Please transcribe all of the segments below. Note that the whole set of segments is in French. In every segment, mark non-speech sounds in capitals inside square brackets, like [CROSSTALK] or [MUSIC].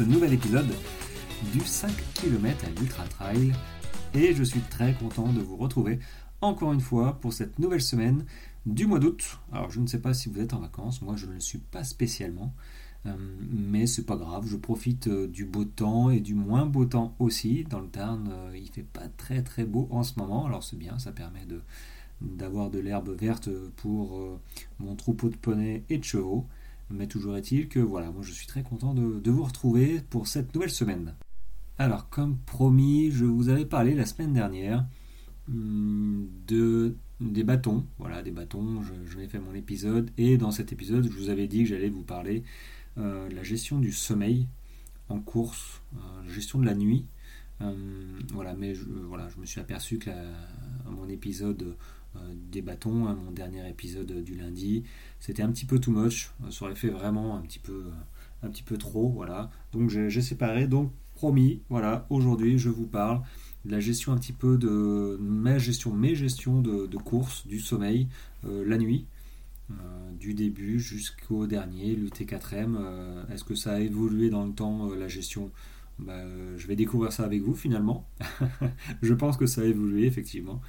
ce nouvel épisode du 5 km à l'Ultra Trail. Et je suis très content de vous retrouver encore une fois pour cette nouvelle semaine du mois d'août. Alors je ne sais pas si vous êtes en vacances, moi je ne le suis pas spécialement. Euh, mais c'est pas grave, je profite euh, du beau temps et du moins beau temps aussi. Dans le Tarn, euh, il fait pas très très beau en ce moment, alors c'est bien, ça permet de d'avoir de l'herbe verte pour mon troupeau de poneys et de chevaux. Mais toujours est-il que voilà, moi je suis très content de, vous retrouver pour cette nouvelle semaine. Alors comme promis, je vous avais parlé la semaine dernière hum, de des bâtons, voilà des bâtons, je, je fait mon épisode et dans cet épisode je vous avais dit que j'allais vous parler euh, la gestion du sommeil en course, euh, la gestion de la nuit. Euh, voilà, mais je me suis aperçu que mon épisode des bâtons, hein, mon dernier épisode du lundi, c'était un petit peu too much. Ça aurait fait vraiment un petit peu, un petit peu trop, voilà. Donc j'ai séparé. Donc promis, voilà, aujourd'hui je vous parle de la gestion un petit peu de ma gestion, mes gestions de, course, du sommeil, la nuit. Euh, du début jusqu'au dernier, l'UT4M. Euh, est-ce que ça a évolué dans le temps, euh, la gestion? Bah, Je vais découvrir ça avec vous finalement. [LAUGHS] je pense que ça a évolué effectivement.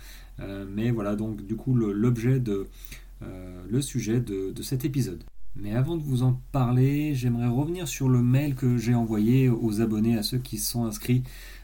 Mais voilà donc du coup l'objet de le sujet de, cet épisode. Mais avant de vous en parler, j'aimerais revenir sur le mail que j'ai envoyé aux abonnés, à ceux qui sont inscrits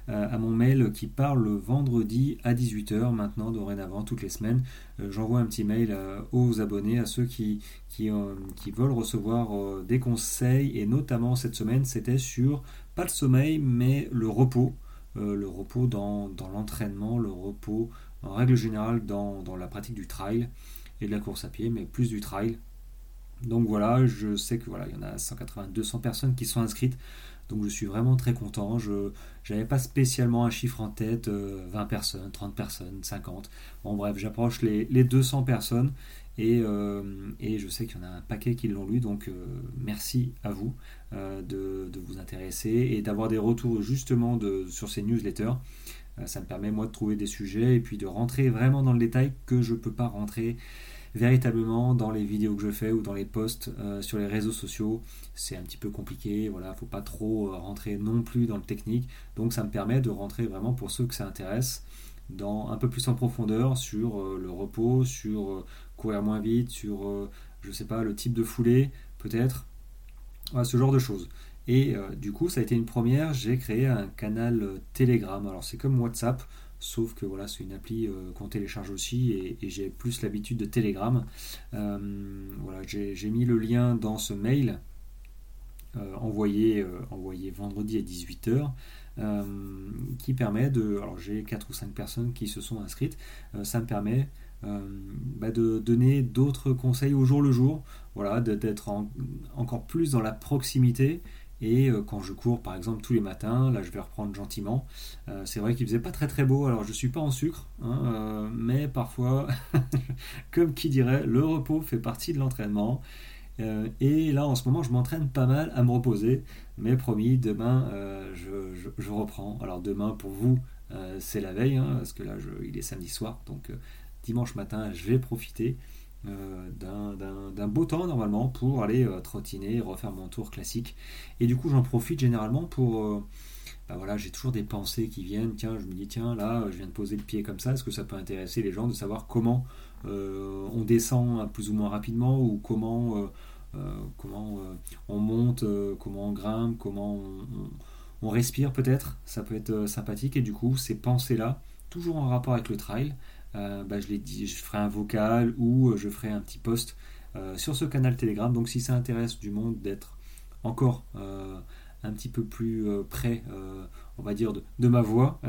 euh, à mon mail qui parle le vendredi à 18h maintenant dorénavant toutes les semaines. Euh, j'envoie un petit mail euh, aux abonnés, à ceux qui, qui, qui veulent recevoir des conseils et notamment cette semaine c'était sur pas le sommeil mais le repos. le repos dans l'entraînement, le repos en règle générale dans, dans la pratique du trail et de la course à pied, mais plus du trail. Donc voilà, je sais que voilà, il y en a 180, 200 personnes qui sont inscrites. Donc je suis vraiment très content. Je n'avais pas spécialement un chiffre en tête, 20 euh, personnes, 30 personnes, 50. Bon bref, j'approche les, 200 personnes euh, et, je sais qu'il y en a un paquet qui l'ont lu. Donc euh, merci à vous de, vous intéresser et d'avoir des retours justement sur ces newsletters. ça me permet moi de trouver des sujets et puis de rentrer vraiment dans le détail que je ne peux pas rentrer véritablement dans les vidéos que je fais ou dans les posts euh, sur les réseaux sociaux. C'est un petit peu compliqué, voilà, faut pas trop euh, rentrer non plus dans le technique. Donc ça me permet de rentrer vraiment pour ceux que ça intéresse dans un peu plus en profondeur sur euh, le repos, sur courir moins vite, sur je sais pas le type de foulée peut-être, ce genre de choses. Et du coup, ça a été une première. J'ai créé un canal Telegram. Alors c'est comme WhatsApp. Sauf que voilà, c'est une appli euh, qu'on télécharge aussi et, j'ai plus l'habitude de Telegram. Euh, voilà, j'ai mis le lien dans ce mail euh, envoyé, envoyé vendredi à 18h. qui permet de. Alors j'ai 4 ou 5 personnes qui se sont inscrites. ça me permet bah, de donner d'autres conseils au jour le jour. Voilà, d'être encore plus dans la proximité et euh, quand je cours, par exemple, tous les matins, là je vais reprendre gentiment. Euh, c'est vrai qu'il faisait pas très très beau, alors je suis pas en sucre, hein, euh, mais parfois, [LAUGHS] comme qui dirait, le repos fait partie de l'entraînement. et là en ce moment, je m'entraîne pas mal à me reposer, mais promis, demain je, reprends. Alors demain pour vous, c'est la veille, hein, parce que là il est samedi soir, donc dimanche matin, je vais profiter. Euh, d'un beau temps normalement pour aller euh, trottiner, refaire mon tour classique. Et du coup, j'en profite généralement pour. Bah voilà, j'ai toujours des pensées qui viennent. Tiens, je me dis, tiens, là, je viens de poser le pied comme ça. Est-ce que ça peut intéresser les gens de savoir comment on descend plus ou moins rapidement ou comment, comment on monte, comment on grimpe, comment on, on respire peut-être Ça peut être sympathique. Et du coup, ces pensées-là, toujours en rapport avec le trail, bah, je ferai un vocal ou euh, je ferai un petit post euh, sur ce canal Telegram. Donc si ça intéresse du monde d'être encore un petit peu plus près, on va dire, de, ma voix,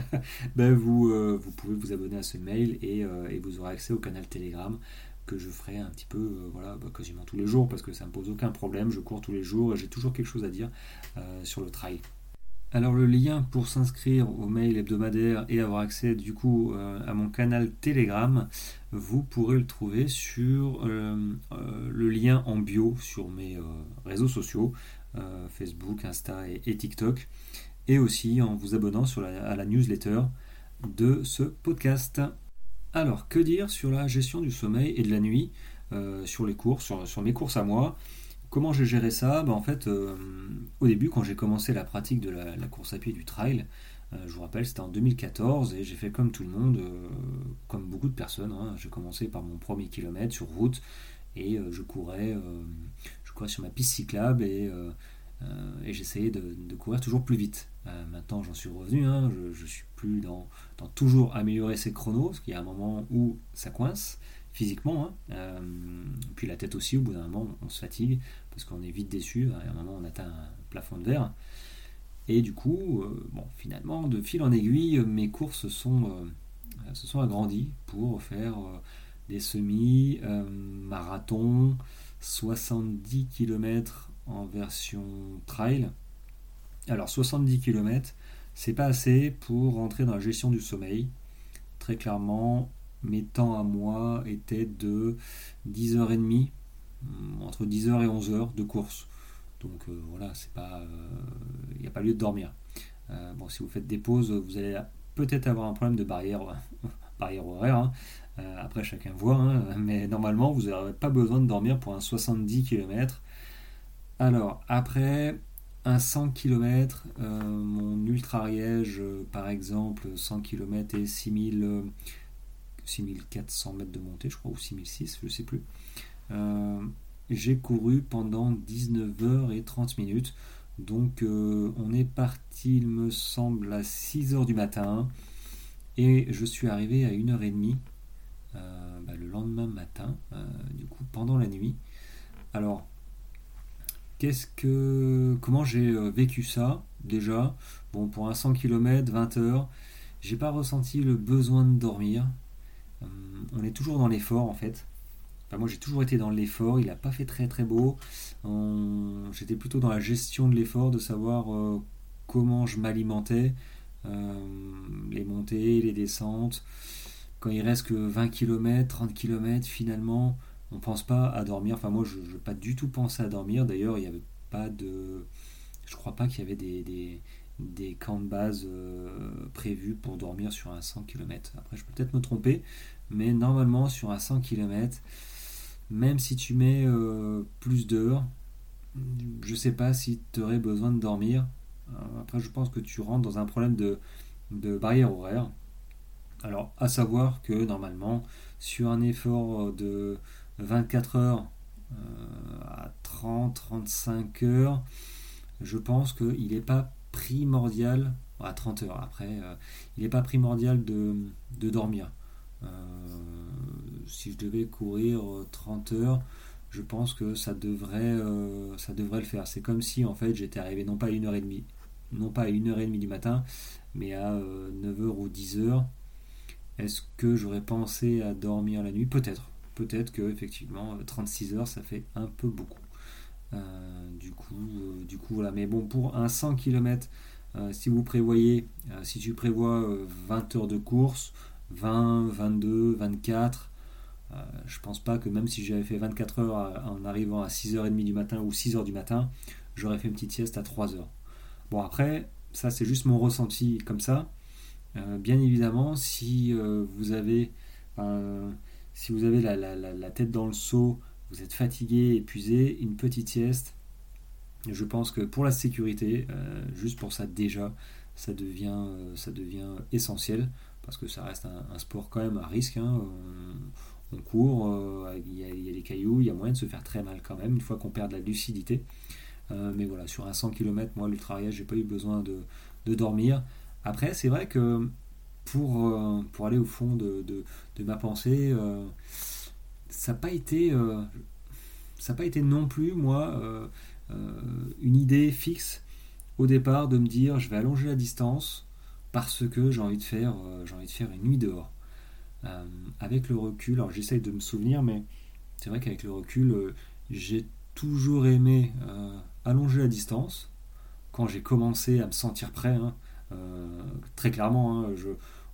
[LAUGHS] ben vous, vous pouvez vous abonner à ce mail et, vous aurez accès au canal Telegram que je ferai un petit peu, voilà, bah, quasiment tous les jours parce que ça ne me pose aucun problème. Je cours tous les jours et j'ai toujours quelque chose à dire sur le trail. Alors le lien pour s'inscrire au mail hebdomadaire et avoir accès du coup euh, à mon canal Telegram, vous pourrez le trouver sur euh, euh, le lien en bio sur mes réseaux sociaux, Facebook, Insta et, TikTok, et aussi en vous abonnant sur à la newsletter de ce podcast. Alors que dire sur la gestion du sommeil et de la nuit sur les courses, sur, mes courses à moi? Comment j'ai géré ça? Ben, En fait, au début, quand j'ai commencé la pratique de la, course à pied du trail, je vous rappelle, c'était en 2014 et j'ai fait comme tout le monde, comme beaucoup de personnes. Hein. J'ai commencé par mon premier kilomètre sur route et je courais, sur ma piste cyclable et euh, j'essayais de, courir toujours plus vite. Euh, maintenant, j'en suis revenu, hein, je, ne suis plus dans, toujours améliorer ses chronos, parce qu'il y a un moment où ça coince physiquement, hein. euh, puis la tête aussi, au bout d'un moment, on se fatigue, parce qu'on est vite déçu, à un moment, on atteint un plafond de verre. Et du coup, bon, finalement, de fil en aiguille, mes courses sont, se sont agrandies pour faire des semi-marathons, 70 km en version trail. Alors 70 km, c'est pas assez pour rentrer dans la gestion du sommeil. Très clairement, mes temps à moi étaient de 10h30, hmm, entre 10h et 11h de course. Donc euh, voilà, c'est pas, il euh, n'y a pas lieu de dormir. Euh, bon, si vous faites des pauses, vous allez peut-être avoir un problème de barrière, [LAUGHS] barrière horaire. Hein. après, chacun voit, hein. mais normalement, vous n'aurez pas besoin de dormir pour un 70 km. Alors, après un 100 km, euh, mon ultra Ariège, euh, par exemple, 100 km et 6000, 6400 mètres de montée, je crois, ou 6006, je ne sais plus. Euh, j'ai couru pendant 19 h et 30 minutes. Donc, on est parti, il me semble, à 6 h du matin. Et je suis arrivé à 1h30 bah, le lendemain matin, du coup, pendant la nuit. Alors, Qu'est-ce que, comment j'ai euh, vécu ça déjà? Bon, pour un 100 km, 20 heures, j'ai pas ressenti le besoin de dormir. Euh, on est toujours dans l'effort en fait. moi j'ai toujours été dans l'effort, il n'a pas fait très très beau. J'étais plutôt dans la gestion de l'effort, de savoir euh, comment je m'alimentais, les montées, les descentes. Quand il reste que 20 km, 30 km, finalement, on pense pas à dormir. Enfin, moi, je n'ai pas du tout pensé à dormir. D'ailleurs, il n'y avait pas de. Je crois pas qu'il y avait des, camps de base euh, prévus pour dormir sur un 100 km. Après, je peux peut-être me tromper, mais normalement, sur un 100 km, même si tu mets euh, plus d'heures, je sais pas si tu aurais besoin de dormir. Euh, après, je pense que tu rentres dans un problème de, barrière horaire. Alors, à savoir que normalement, sur un effort de 24 heures à 30-35 heures, je pense qu'il n'est pas primordial, à 30 heures après, euh, il n'est pas primordial de, dormir. Euh, si je devais courir 30 heures, je pense que ça devrait, ça devrait le faire. C'est comme si en fait j'étais arrivé non pas à 1h30, non pas à 1h30 du matin, mais à 9h ou 10h. Est-ce que j'aurais pensé à dormir la nuit? Peut-être peut-être que effectivement 36 heures ça fait un peu beaucoup. Euh, du coup, euh, du coup voilà. Mais bon, pour un 100 km, euh, si vous prévoyez, si tu prévois 20 heures de course, 20, 22, 24, je pense pas que même si j'avais fait 24 heures en arrivant à 6h30 du matin ou 6h du matin, j'aurais fait une petite sieste à 3 heures. Bon après, ça c'est juste mon ressenti comme ça. bien évidemment, si vous avez si vous avez la, tête dans le seau, vous êtes fatigué, épuisé, une petite sieste, je pense que pour la sécurité, euh, juste pour ça déjà, ça devient, euh, ça devient essentiel, parce que ça reste un, sport quand même à risque. Hein. On, court, euh, il, y a, des cailloux, il y a moyen de se faire très mal quand même, une fois qu'on perd de la lucidité. mais voilà, sur un 100 km, moi, l'ultra j'ai pas eu besoin de, de dormir. Après, c'est vrai que pour, pour aller au fond de, ma pensée, ça n'a pas été euh, ça pas été non plus moi une idée fixe au départ de me dire je vais allonger la distance parce que j'ai envie de faire j'ai envie de faire une nuit dehors. avec le recul, alors j'essaye de me souvenir, mais c'est vrai qu'avec le recul, j'ai toujours aimé allonger la distance quand j'ai commencé à me sentir prêt. Hein, très clairement, hein, je,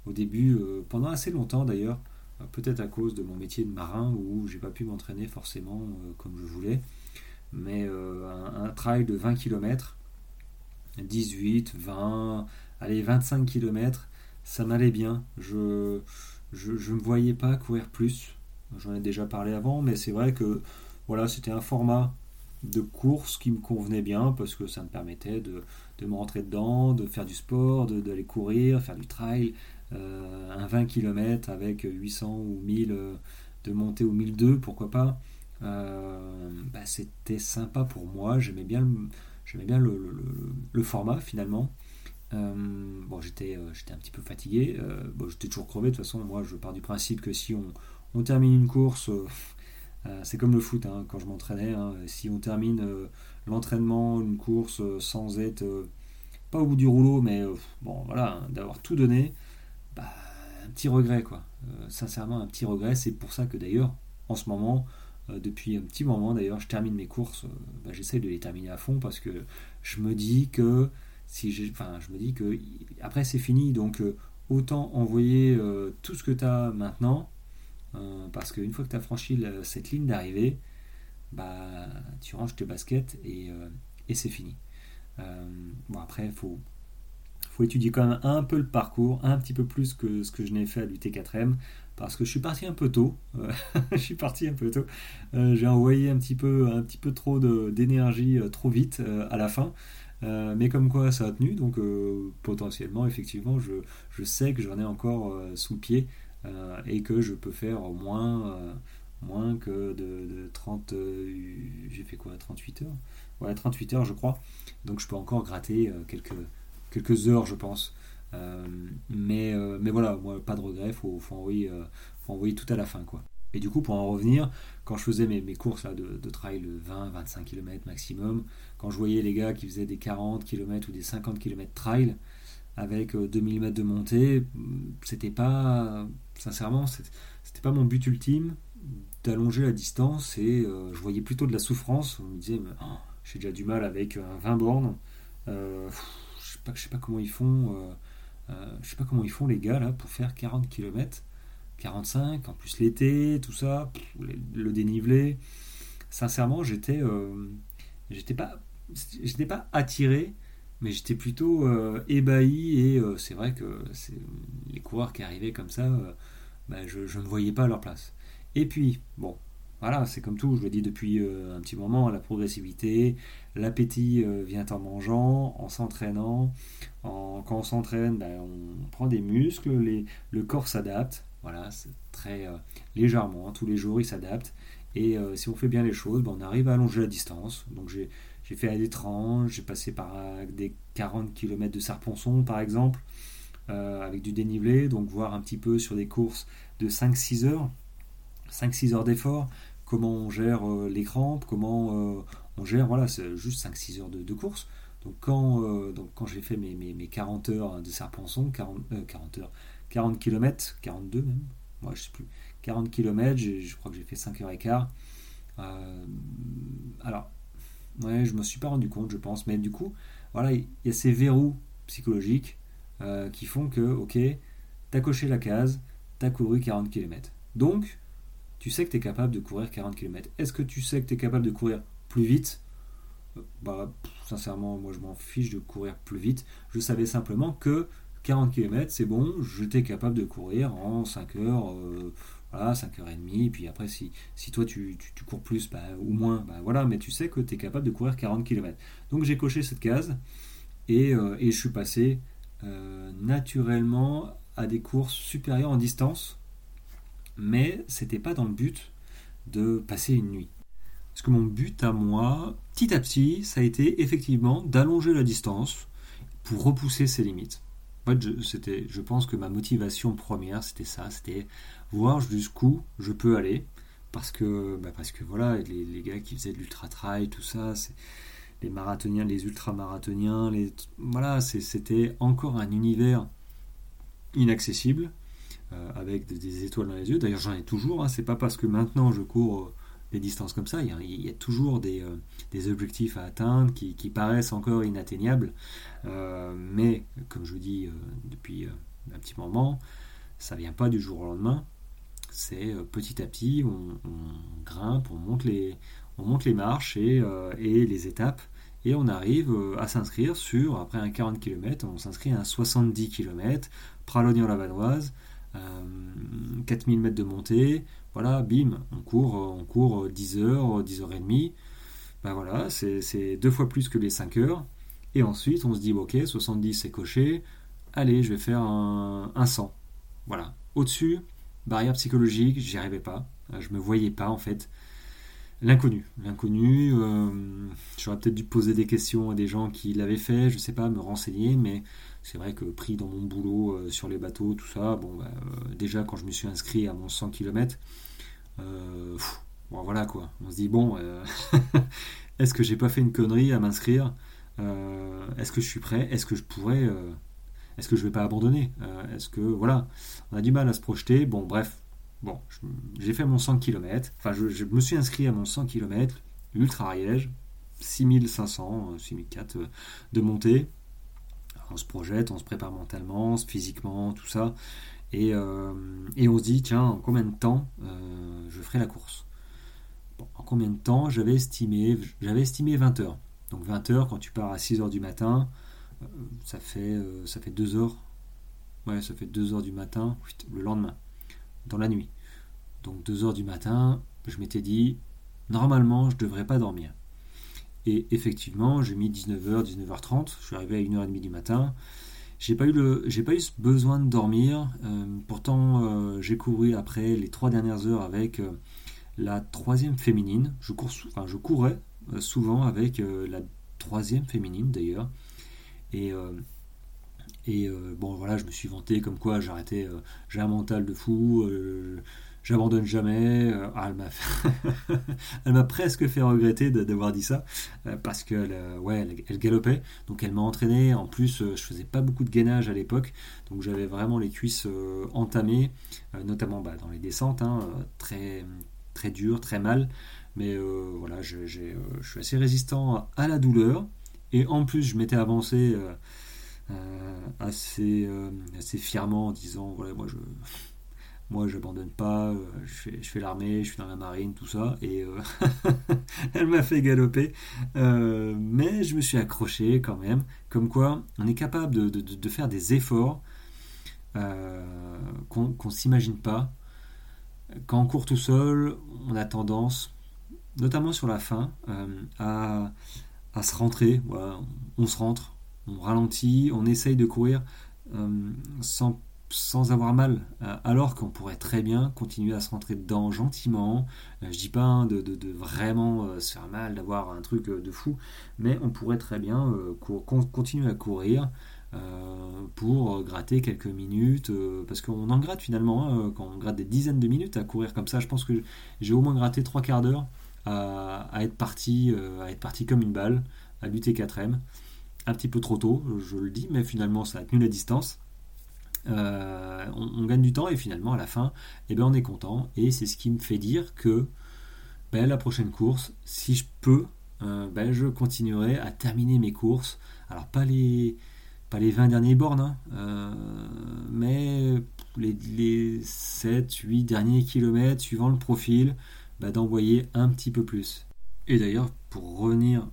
au début, euh, pendant assez longtemps d'ailleurs, euh, peut-être à cause de mon métier de marin où j'ai pas pu m'entraîner forcément euh, comme je voulais, mais un, trail de 20 km, 18, 20, allez 25 km, ça m'allait bien. Je, je, me voyais pas courir plus. J'en ai déjà parlé avant, mais c'est vrai que voilà, c'était un format de course qui me convenait bien parce que ça me permettait de, me rentrer dedans, de faire du sport, d'aller courir, faire du trail, euh, un 20 km avec 800 ou 1000 euh, de montée ou 1002, pourquoi pas. Euh, bah, c'était sympa pour moi, j'aimais bien, le, bien le, format finalement. bon, j'étais j'étais un petit peu fatigué, bon, j'étais toujours crevé, de toute façon, moi je pars du principe que si on, on termine une course, [LAUGHS] c'est comme le foot, hein, quand je m'entraînais, hein, si on termine l'entraînement, une course sans être pas au bout du rouleau, mais bon voilà, hein, d'avoir tout donné, bah, un petit regret quoi. Euh, sincèrement un petit regret. C'est pour ça que d'ailleurs en ce moment, euh, depuis un petit moment d'ailleurs, je termine mes courses. Euh, bah, j'essaie de les terminer à fond parce que je me dis que si j'ai, enfin je me dis que après c'est fini donc autant envoyer tout ce que tu as maintenant parce qu'une fois que tu as franchi cette ligne d'arrivée, bah tu ranges tes baskets et, et c'est fini. bon après faut faut étudier quand même un peu le parcours, un petit peu plus que ce que je n'ai fait à l'UT4M, parce que je suis parti un peu tôt. Euh, [LAUGHS] je suis parti un peu tôt. Euh, j'ai envoyé un petit peu, un petit peu trop d'énergie euh, trop vite à la fin. mais comme quoi ça a tenu, donc potentiellement, effectivement, je, sais que j'en ai encore sous le pied et que je peux faire moins, moins que de, de 30. J'ai fait quoi 38 heures? Ouais, 38 heures, je crois. Donc je peux encore gratter quelques quelques heures, je pense. Euh, mais, euh, mais voilà, moi, pas de regret, il faut, envoyer, euh, faut envoyer tout à la fin. quoi. Et du coup, pour en revenir, quand je faisais mes, mes courses là, de, de trail 20-25 km maximum, quand je voyais les gars qui faisaient des 40 km ou des 50 km trail avec 2000 mètres de montée, c'était pas, sincèrement, c'était pas mon but ultime d'allonger la distance et je voyais plutôt de la souffrance. On me disait, oh, j'ai déjà du mal avec 20 bornes je sais pas. Euh, euh, sais pas comment ils font les gars là pour faire 40 km, 45, en plus l'été, tout ça, le dénivelé. Sincèrement, j'étais, euh, j'étais pas, j'étais pas attiré, mais j'étais plutôt ébahi et c'est vrai que les coureurs qui arrivaient comme ça, bah, je, je ne voyais pas leur place. Et puis, bon, voilà, c'est comme tout, je le dis depuis euh, un petit moment, la progressivité, l'appétit euh, vient en mangeant, en s'entraînant. quand on s'entraîne, ben, on prend des muscles, le corps s'adapte, voilà, très euh, légèrement, hein, tous les jours il s'adapte. Et si on fait bien les choses, ben, on arrive à allonger la distance. Donc j'ai fait des 30, j'ai passé par des 40 km de Serponçon par exemple, avec du dénivelé, donc voir un petit peu sur des courses de 5-6 heures. 5-6 heures d'effort, comment on gère euh, les crampes, comment euh, on gère, voilà, c'est juste 5-6 heures de, course. Donc quand, euh, donc quand j'ai fait mes, mes, 40 heures de Serpenson, 40, 40 heures, 40 km, 42 même, moi je sais plus, 40 km, je crois que j'ai fait 5 heures et quart. alors, ouais, je me suis pas rendu compte, je pense, mais du coup, voilà, il y a ces verrous psychologiques qui font que, ok, t'as coché la case, t'as couru 40 km. Donc, tu sais que tu es capable de courir 40 km. Est-ce que tu sais que tu es capable de courir plus vite? Euh, Bah, sincèrement, moi je m'en fiche de courir plus vite. Je savais simplement que 40 km, c'est bon, j'étais capable de courir en 5 heures, euh, voilà, 5 heures et demie. Et puis après, si, si toi tu, cours plus bah, ou moins, bah voilà, mais tu sais que tu es capable de courir 40 km. Donc j'ai coché cette case et, euh, et je suis passé naturellement à des courses supérieures en distance mais c'était pas dans le but de passer une nuit. Parce que mon but à moi, petit à petit, ça a été effectivement d'allonger la distance pour repousser ses limites. En fait, je, c'était, je pense que ma motivation première, c'était ça, c'était voir jusqu'où je peux aller. Parce que, bah parce que voilà, les, gars qui faisaient de l'ultra-trail, tout ça, les marathoniens, les ultra-marathoniens, voilà, c'était encore un univers inaccessible avec des, étoiles dans les yeux. D'ailleurs, j'en ai toujours. Hein. C'est pas parce que maintenant je cours euh, des distances comme ça. Il y a, toujours des, euh, des, objectifs à atteindre qui, paraissent encore inatteignables. mais comme je vous dis depuis un petit moment, ça vient pas du jour au lendemain. C'est petit à petit, on, grimpe, on monte les, marches et, et les étapes et on arrive à s'inscrire sur, après un 40 km, on s'inscrit à un 70 km, Pralognan-la-Vanoise, 4000 euh, mètres de montée, voilà, bim, on court, on court 10 heures, 10 heures et demie. Ben voilà, c'est deux fois plus que les 5 heures. Et ensuite, on se dit, ok, 70 c'est coché, allez, je vais faire un, un 100. Voilà. Au-dessus, barrière psychologique, j'y arrivais pas. Je me voyais pas en fait. L'inconnu. L'inconnu, euh, j'aurais peut-être dû poser des questions à des gens qui l'avaient fait, je sais pas, me renseigner, mais c'est vrai que pris dans mon boulot euh, sur les bateaux, tout ça, bon, bah, euh, déjà quand je me suis inscrit à mon 100 km, bon, voilà quoi. On se dit, bon, [LAUGHS] est-ce que j'ai pas fait une connerie à m'inscrire Est-ce que je suis prêt Est-ce que je pourrais Est-ce que je vais pas abandonner Est-ce que, voilà, on a du mal à se projeter. Bon, bref, Bon, j'ai fait mon 100 km, enfin je, me suis inscrit à mon 100 km, ultra Ariège, 6500, 6004 de montée. On se projette, on se prépare mentalement, physiquement, tout ça. Et, euh, on se dit, tiens, en combien de temps euh, je ferai la course? En combien de temps J'avais estimé, j'avais estimé 20 heures. Donc 20 heures, quand tu pars à 6 heures du matin, euh, ça, fait, ça fait 2 heures. Ouais, ça fait 2 heures du matin, le lendemain dans la nuit. Donc 2 heures du matin, je m'étais dit, normalement, je ne devrais pas dormir. Et effectivement, j'ai mis 19h, 19h30, je suis arrivé à 1h30 du matin. J'ai pas eu le, j'ai pas eu ce besoin de dormir. Euh, pourtant, euh, j'ai couru après les trois dernières heures avec euh, la troisième féminine. Je, cours, enfin, je courais souvent avec la troisième féminine d'ailleurs. Et et bon, voilà, je me suis vanté comme quoi j'arrêtais, j'ai un mental de fou, j'abandonne jamais. Ah, [LAUGHS] elle m'a presque fait regretter d'avoir dit ça, parce qu'elle ouais, elle, galopait, donc elle m'a entraîné. En plus, je faisais pas beaucoup de gainage à l'époque, donc j'avais vraiment les cuisses entamées, notamment bah, dans les descentes, hein, très, très dur, très mal. Mais voilà, je, suis assez résistant à la douleur. Et en plus, je m'étais avancé euh, assez, euh, assez fièrement en disant voilà, moi je moi j'abandonne pas, euh, je fais, je l'armée, je suis dans la marine, tout ça, et [LAUGHS] elle m'a fait galoper, mais je me suis accroché quand même, comme quoi on est capable de, faire des efforts qu'on ne s'imagine pas. Quand on court tout seul, on a tendance, notamment sur la fin, à, se rentrer, on se rentre, on ralentit, on essaye de courir euh, sans, sans, avoir mal, euh, alors qu'on pourrait très bien continuer à se rentrer dedans gentiment. Euh, je dis pas hein, de, vraiment se faire mal, d'avoir un truc de fou, mais on pourrait très bien continuer à courir. pour gratter quelques minutes, parce qu'on en gratte finalement, hein, quand on gratte des dizaines de minutes à courir comme ça, je pense que j'ai au moins gratté trois quarts d'heure à, être parti, à être parti comme une balle, à lutter 4ème un petit peu trop tôt, je le dis, mais finalement ça a tenu la distance. Euh, on, gagne du temps et finalement à la fin, eh ben, on est content et c'est ce qui me fait dire que ben, la prochaine course, si je peux, euh, ben, je continuerai à terminer mes courses. Alors pas les, pas les 20 derniers bornes, hein, euh, mais les, les, 7, 8 derniers kilomètres suivant le profil, ben, d'envoyer un petit peu plus. Et d'ailleurs, pour revenir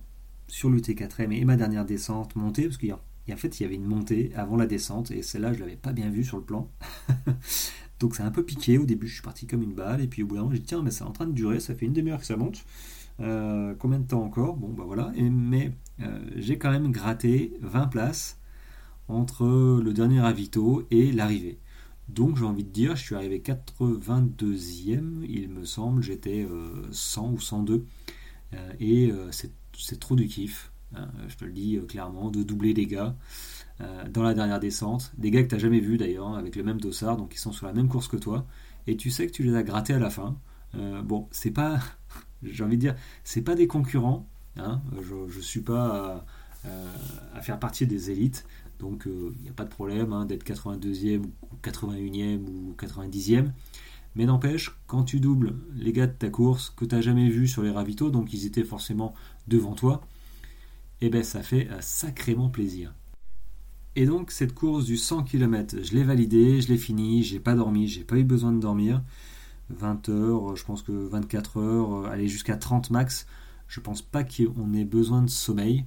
sur l'UT4M et ma dernière descente montée, parce qu'en en fait il y avait une montée avant la descente et celle-là je l'avais pas bien vue sur le plan. [LAUGHS] Donc c'est un peu piqué. Au début je suis parti comme une balle et puis au bout d'un moment j'ai dit tiens mais c'est en train de durer, ça fait une demi-heure que ça monte. Euh, combien de temps encore? Bon bah voilà. Et, mais euh, j'ai quand même gratté 20 places entre le dernier ravito et l'arrivée. Donc j'ai envie de dire, je suis arrivé 82e, il me semble, j'étais 100 euh, ou 102. et c'est trop du kiff, hein, je te le dis euh, clairement, de doubler les gars euh, dans la dernière descente. Des gars que tu n'as jamais vus d'ailleurs, hein, avec le même dossard, donc ils sont sur la même course que toi, et tu sais que tu les as grattés à la fin. Euh, bon, c'est pas, [LAUGHS] j'ai envie de dire, c'est pas des concurrents, hein, je, ne suis pas à, faire partie des élites, donc il n'y a pas de problème d'être 82e ou 81e ou 90e. Mais n'empêche, quand tu doubles les gars de ta course que tu n'as jamais vu sur les ravitaux, donc ils étaient forcément devant toi, eh ben ça fait sacrément plaisir. Et donc cette course du 100 km, je l'ai validée, je l'ai finie, j'ai pas dormi, j'ai pas eu besoin de dormir. 20 heures, je pense que 24 heures, aller jusqu'à 30 max, je pense pas qu'on ait besoin de sommeil.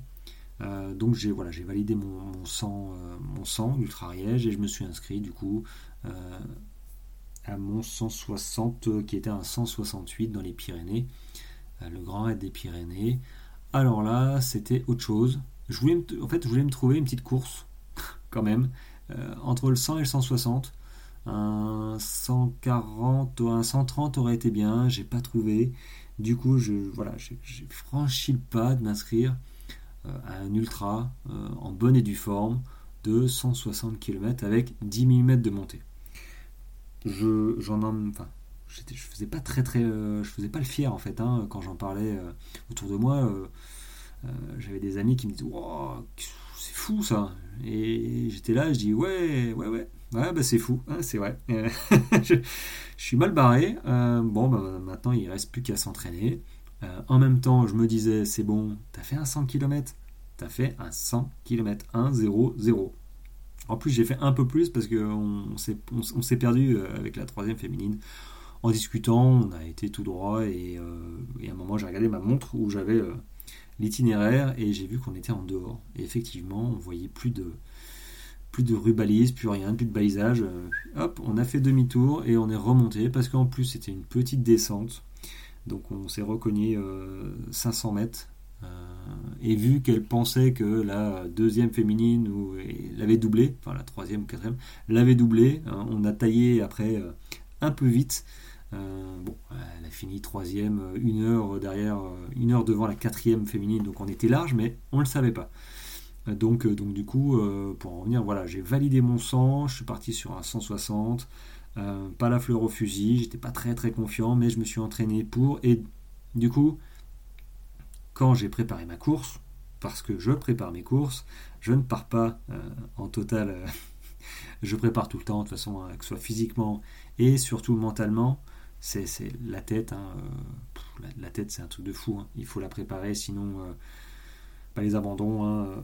Euh, donc j'ai voilà, j'ai validé mon, sang, mon sang ultra riège et je me suis inscrit du coup euh, à mon 160 qui était un 168 dans les Pyrénées, le Grand Raid des Pyrénées. Alors là, c'était autre chose. En fait, je voulais me trouver une petite course, [LAUGHS] quand même, entre le 100 et le 160. Un 140 ou un 130 aurait été bien, j'ai pas trouvé. Du coup, voilà, j'ai franchi le pas de m'inscrire euh, à un ultra euh, en bonne et due forme de 160 km avec 10 mm de montée. Je, j'en enfin, je faisais pas très très, euh, je faisais pas le fier en fait hein, quand j'en parlais autour de moi. j'avais des amis qui me disaient, c'est fou ça. Et j'étais là, je dis ouais, ouais, ouais. Ouais, bah c'est fou, hein, c'est vrai. [LAUGHS] je, suis mal barré. Euh, bon, bah, maintenant, il reste plus qu'à s'entraîner. Euh, en même temps, je me disais, c'est bon, t'as fait un 100 km T'as fait un 100 km. 1, 0, 0. En plus, j'ai fait un peu plus parce qu'on on, s'est perdu euh, avec la troisième féminine. En discutant, on a été tout droit et, et à un moment, j'ai regardé ma montre où j'avais l'itinéraire et j'ai vu qu'on était en dehors. Effectivement, on voyait plus de, plus de rubalise, plus rien, plus de balisage. Euh, hop, on a fait demi-tour et on est remonté parce qu'en plus c'était une petite descente. Donc on s'est reconnu 500 euh, mètres. Euh, et vu qu'elle pensait que la deuxième féminine ou, l'avait doublé, enfin la troisième ou quatrième, l'avait doublé, hein, on a taillé après un peu vite. Bon, elle a fini troisième, une heure derrière, une heure devant la quatrième féminine, donc on était large, mais on ne le savait pas. Donc, euh, donc du coup, euh, pour en revenir, voilà, j'ai validé mon sang, je suis parti sur un 160, euh, pas la fleur au fusil, j'étais pas très très confiant, mais je me suis entraîné pour. Et du coup, quand j'ai préparé ma course, parce que je prépare mes courses, je ne pars pas en total. [LAUGHS] je prépare tout le temps, de toute façon, hein, que ce soit physiquement et surtout mentalement. C'est la tête. Hein, la, tête, c'est un truc de fou. Hein. Il faut la préparer, sinon pas les abandons, hein, euh,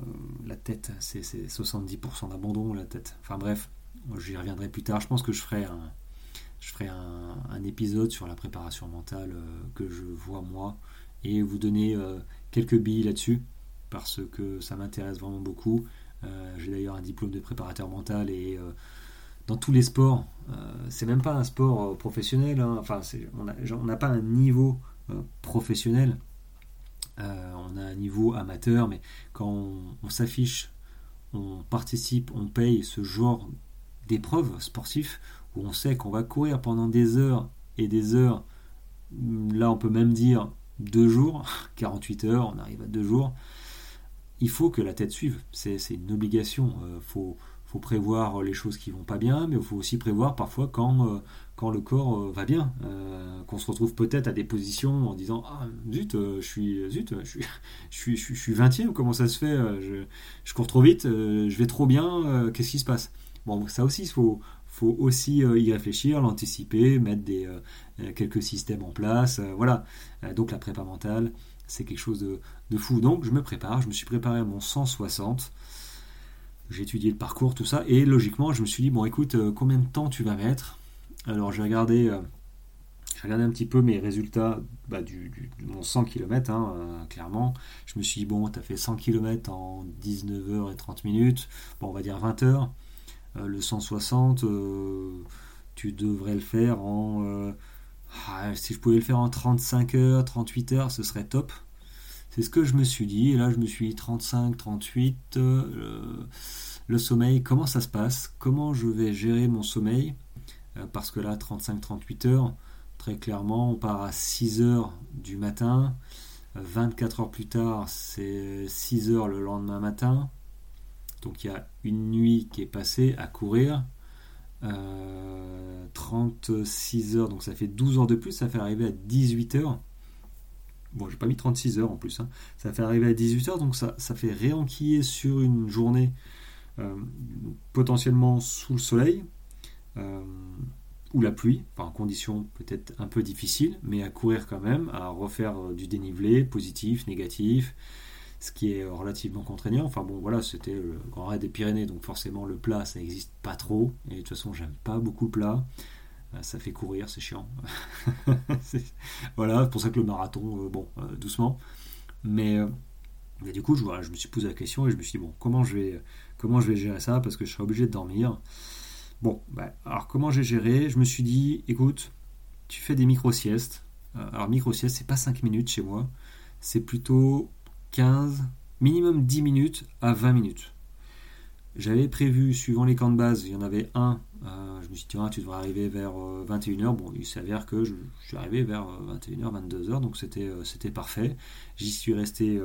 la tête, c'est 70% d'abandon, la tête. Enfin bref, j'y reviendrai plus tard. Je pense que je ferai un, épisode sur la préparation mentale euh, que je vois moi et vous donner euh, quelques billes là-dessus parce que ça m'intéresse vraiment beaucoup. J'ai d'ailleurs un diplôme de préparateur mental et dans tous les sports, c'est même pas un sport professionnel, hein. enfin on n'a pas un niveau professionnel, euh, on a un niveau amateur, mais quand on, s'affiche, on participe, on paye ce genre d'épreuve sportive où on sait qu'on va courir pendant des heures et des heures, là on peut même dire deux jours, [LAUGHS] 48 heures, on arrive à deux jours, il faut que la tête suive, c'est une obligation, euh, faut, faut prévoir les choses qui vont pas bien, mais il faut aussi prévoir parfois quand, euh, quand le corps euh, va bien, euh, qu'on se retrouve peut-être à des positions en disant ah zut je suis zut [LAUGHS] je suis je suis, je suis 20e comment ça se fait je, je, cours trop vite je vais trop bien qu'est-ce qui se passe? Bon ça aussi il faut faut aussi y réfléchir l'anticiper mettre des quelques systèmes en place voilà. Donc la prépa mentale c'est quelque chose de, de fou. Donc je me prépare je me suis préparé à mon 160 j'ai étudié le parcours, tout ça, et logiquement, je me suis dit, bon, écoute, euh, combien de temps tu vas mettre Alors, j'ai regardé, euh, regardé un petit peu mes résultats bah, du, de mon 100 km, hein, euh, clairement. Je me suis dit, bon, tu as fait 100 km en 19h et 30 minutes, bon, on va dire 20 h le 160, tu devrais le faire en. Ah, si je pouvais le faire en 35 heures, 38 heures, ce serait top. C'est ce que je me suis dit. Et là, je me suis dit 35, 38. Euh, le sommeil, comment ça se passe? Comment je vais gérer mon sommeil? Euh, Parce que là, 35, 38 heures, très clairement, on part à 6 heures du matin. 24 heures plus tard, c'est 6 heures le lendemain matin. Donc il y a une nuit qui est passée à courir. 36 euh, heures, donc ça fait 12 heures de plus, ça fait arriver à 18 heures. Bon, j'ai pas mis 36 heures en plus. Hein. Ça fait arriver à 18 heures, donc ça, fait réenquiller sur une journée euh, potentiellement sous le soleil euh, ou la pluie, en conditions peut-être un peu difficiles, mais à courir quand même, à refaire euh, du dénivelé positif, négatif, ce qui est relativement contraignant. Enfin bon, voilà, c'était le Grand Raid des Pyrénées, donc forcément le plat, ça n'existe pas trop. Et de toute façon, j'aime pas beaucoup le plat. Euh, ça fait courir, c'est chiant. [LAUGHS] voilà, c'est pour ça que le marathon, euh, bon, euh, doucement. Mais, du coup, je, me suis posé la question et je me suis dit, bon, comment je vais, comment je vais gérer ça? Parce que je serai obligé de dormir. Bon, bah, alors comment j'ai géré? Je me suis dit, écoute, tu fais des micro-siestes. Alors micro-sieste, c'est pas 5 minutes chez moi, c'est plutôt 15, minimum 10 minutes à 20 minutes. J'avais prévu, suivant les camps de base, il y en avait un, euh, je me suis dit, tiens, tu devrais arriver vers 21h. Euh, bon, il s'avère que je, suis arrivé vers 21h, 22h, donc c'était parfait. J'y suis resté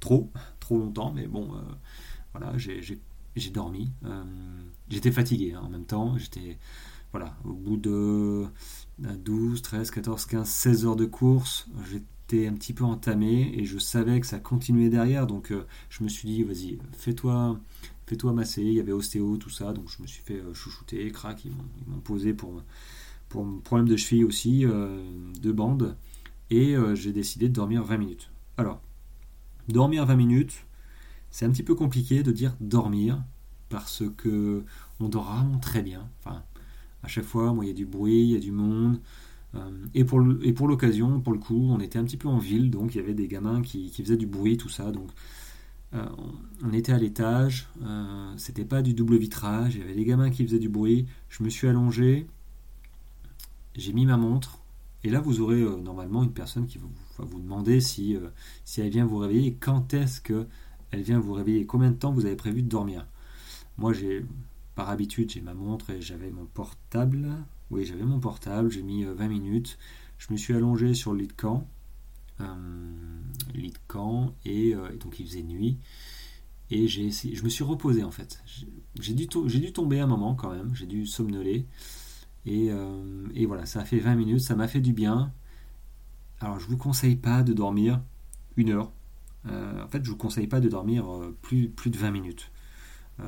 trop, [LAUGHS] trop longtemps, mais bon, voilà, j'ai dormi. j'étais fatigué hein, en même temps, j'étais, voilà, au bout de 12, 13, 14, 15, 16 heures de course, j'étais un petit peu entamé et je savais que ça continuait derrière, donc euh, je me suis dit, vas-y, fais-toi fais-toi masser, il y avait ostéo, tout ça, donc je me suis fait euh, chouchouter, crac, ils m'ont posé pour, pour un problème de cheville aussi, euh, de bande, et j'ai décidé de dormir 20 minutes. Alors, dormir 20 minutes, c'est un petit peu compliqué de dire dormir, parce que on dort vraiment très bien, enfin, à chaque fois, moi, il y a du bruit, il y a du monde. Euh, et pour, et pour l'occasion, pour le coup, on était un petit peu en ville, donc il y avait des gamins qui, faisaient du bruit, tout ça. Donc euh, on était à l'étage, euh, c'était pas du double vitrage, il y avait des gamins qui faisaient du bruit. Je me suis allongé, j'ai mis ma montre, et là vous aurez normalement une personne qui va vous demander si, si elle vient vous réveiller, quand est-ce qu'elle vient vous réveiller, combien de temps vous avez prévu de dormir. Moi j'ai par habitude, j'ai ma montre et j'avais mon portable. Oui, j'avais mon portable, j'ai mis 20 euh, minutes. Je me suis allongé sur le lit de camp. Euh, lit de camp, et, euh, donc il faisait nuit. Et j'ai je me suis reposé en fait. J'ai dû, dû tomber un moment quand même, j'ai dû somnoler. Et, et, voilà, ça a fait 20 minutes, ça m'a fait du bien. Alors je vous conseille pas de dormir une heure. en fait, je vous conseille pas de dormir plus, de 20 minutes. Euh,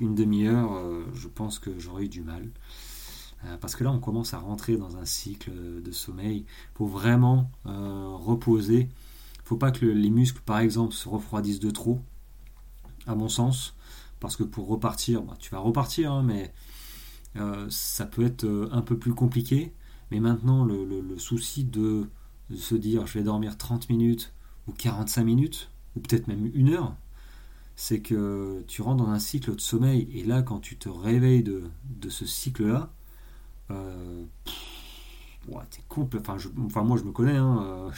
une demi-heure, euh, je pense que j'aurais eu du mal. Euh, parce que là, on commence à rentrer dans un cycle de sommeil. Il faut vraiment reposer. Il ne faut pas que les muscles, par exemple, se refroidissent de trop, à mon sens. Parce que pour repartir, bah, tu vas repartir, hein, mais ça peut être un peu plus compliqué. Mais maintenant, le, souci de, se dire je vais dormir 30 minutes ou 45 minutes, ou peut-être même une heure, c'est que tu rentres dans un cycle de sommeil et là quand tu te réveilles de, ce cycle-là, euh, t'es Enfin, enfin, moi je me connais, hein, euh,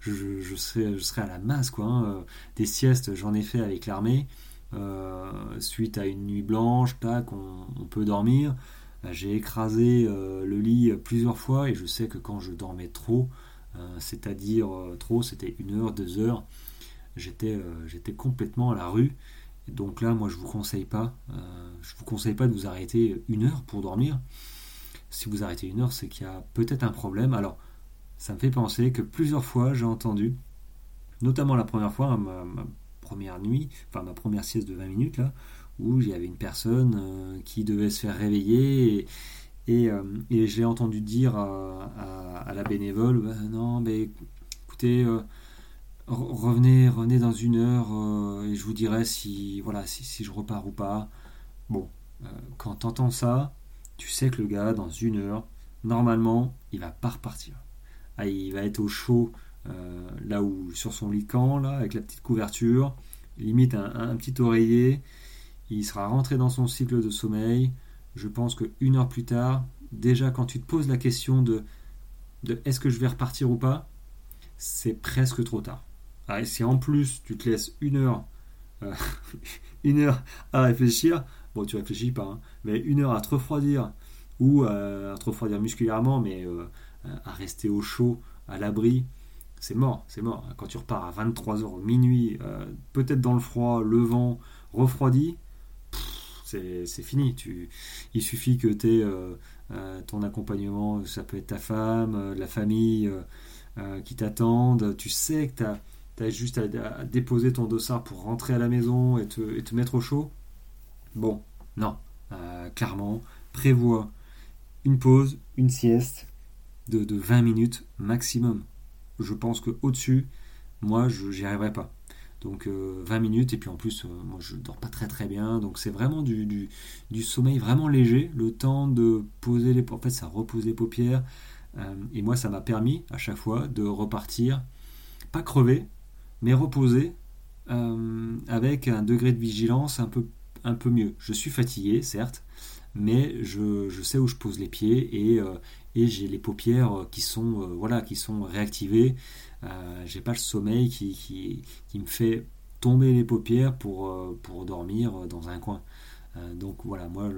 je, serais, à la masse quoi. Hein, euh, des siestes, j'en ai fait avec l'armée. Suite à une nuit blanche, tac, on, peut dormir. J'ai écrasé le lit plusieurs fois et je sais que quand je dormais trop, c'est-à-dire trop, c'était une heure, deux heures, j'étais complètement à la rue. Donc là, moi, je vous conseille pas, je vous conseille pas de vous arrêter une heure pour dormir. Si vous arrêtez une heure, c'est qu'il y a peut-être un problème. Alors, ça me fait penser que plusieurs fois, j'ai entendu, notamment la première fois, ma, première nuit, enfin ma première sieste de 20 minutes là, où il y avait une personne euh, qui devait se faire réveiller et, et, j'ai entendu dire à, la bénévole, bah, non, mais écoutez revenez, revenez dans une heure euh, et je vous dirai si, voilà, si, je repars ou pas. Bon, euh, quand tu entends ça, tu sais que le gars, dans une heure, normalement, il va pas repartir. Ah, il va être au chaud, euh, là où, sur son lit camp, là, avec la petite couverture, limite un, petit oreiller. Il sera rentré dans son cycle de sommeil. Je pense que une heure plus tard, déjà quand tu te poses la question de, de est-ce que je vais repartir ou pas, c'est presque trop tard. Ah, et si en plus tu te laisses une heure, euh, [LAUGHS] une heure à réfléchir, bon tu réfléchis pas, hein, mais une heure à te refroidir ou euh, à te refroidir musculairement, mais euh, à rester au chaud, à l'abri, c'est mort, c'est mort. Quand tu repars à 23h minuit, peut-être dans le froid, le vent, refroidi, c'est fini. Tu, il suffit que tu aies ton accompagnement, ça peut être ta femme, la famille qui t'attendent, tu sais que tu as juste à, déposer ton dossard pour rentrer à la maison et te, mettre au chaud. Bon, non. Euh, clairement, prévois une pause, une sieste de, 20 minutes maximum. Je pense que au-dessus, moi, je n'y arriverai pas. Donc 20 euh, minutes, et puis en plus, euh, moi je dors pas très très bien, donc c'est vraiment du, sommeil vraiment léger, le temps de poser les... En fait, ça repose les paupières, et moi ça m'a permis à chaque fois de repartir, pas crever, mais reposé, euh, avec un degré de vigilance un peu, un peu mieux. Je suis fatigué, certes, mais je, sais où je pose les pieds et, et j'ai les paupières qui sont, voilà, qui sont réactivées. j'ai pas le sommeil qui, me fait tomber les paupières pour, dormir dans un coin. donc voilà, moi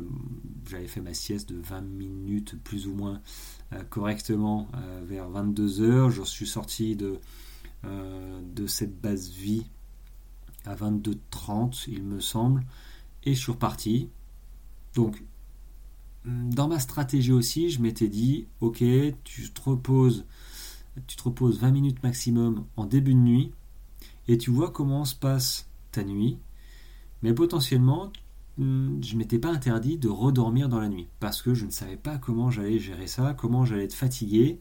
j'avais fait ma sieste de 20 minutes plus ou moins correctement vers 22 heures. Je suis sorti de, de cette base vie à 22h30, il me semble, et je suis reparti. Donc, dans ma stratégie aussi, je m'étais dit, ok, tu te reposes, tu te reposes 20 minutes maximum en début de nuit, et tu vois comment se passe ta nuit, mais potentiellement, hmm, je m'étais pas interdit de redormir dans la nuit, parce que je ne savais pas comment j'allais gérer ça, comment j'allais être fatigué.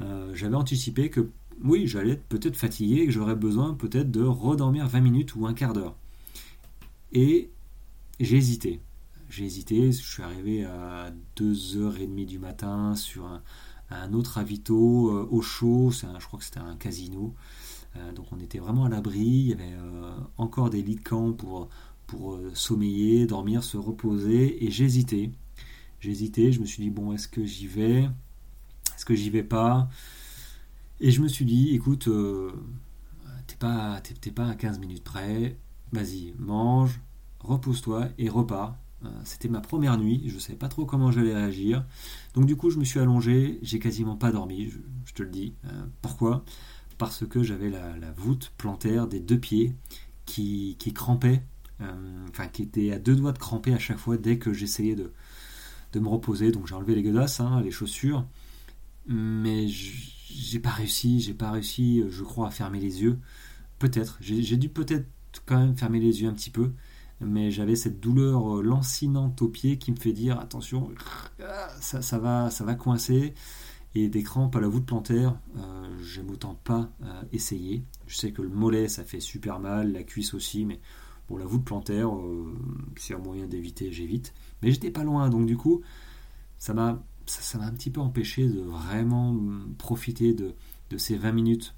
Euh, j'avais anticipé que oui, j'allais être peut-être fatigué et que j'aurais besoin peut-être de redormir 20 minutes ou un quart d'heure. Et j'ai hésité. J'ai hésité, je suis arrivé à 2h30 du matin sur un, autre avito euh, au chaud, je crois que c'était un casino. Euh, donc on était vraiment à l'abri, il y avait euh, encore des lits de camp pour, pour sommeiller, dormir, se reposer, et. J'ai hésité, je me suis dit, bon, est-ce que j'y vais? Est-ce que j'y vais pas? Et je me suis dit, écoute, t'es pas, pas à 15 minutes près, vas-y, mange, repose-toi et repars. Euh, c'était ma première nuit, je ne savais pas trop comment j'allais réagir. Donc du coup, je me suis allongé, j'ai quasiment pas dormi, je, te le dis. Euh, pourquoi? Parce que j'avais la, voûte plantaire des deux pieds qui, qui crampait, enfin qui était à deux doigts de cramper à chaque fois dès que j'essayais de, de me reposer. Donc j'ai enlevé les godasses, hein, les chaussures, mais j'ai pas réussi, j'ai pas réussi, je crois, à fermer les yeux. Peut-être, j'ai dû peut-être quand même fermer les yeux un petit peu, mais j'avais cette douleur euh, lancinante au pied qui me fait dire attention, ça, va, ça va coincer. Et des crampes à la voûte plantaire, euh, j'aime autant pas euh, essayer. Je sais que le mollet ça fait super mal, la cuisse aussi, mais bon, la voûte plantaire, c'est un moyen d'éviter, j'évite. Mais j'étais pas loin, donc du coup, ça m'a ça m'a un petit peu empêché de vraiment profiter de, ces 20 minutes.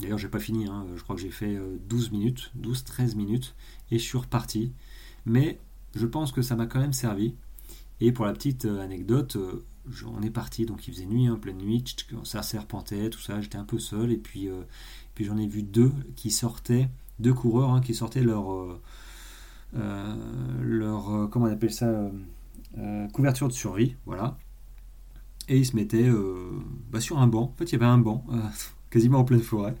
D'ailleurs, j'ai pas fini, hein. je crois que j'ai fait 12 euh, minutes, 12-13 minutes, et je suis reparti. Mais je pense que ça m'a quand même servi. Et pour la petite euh, anecdote, euh, on est parti, donc il faisait nuit, hein, pleine nuit, ça serpentait, tout ça, j'étais un peu seul, et puis, j'en ai vu deux qui sortaient, deux coureurs hein, qui sortaient leur, leur comment appelle ça, couverture de survie, voilà, et il se mettait euh, bah, sur un banc. En fait, il y avait un banc, quasiment en pleine forêt,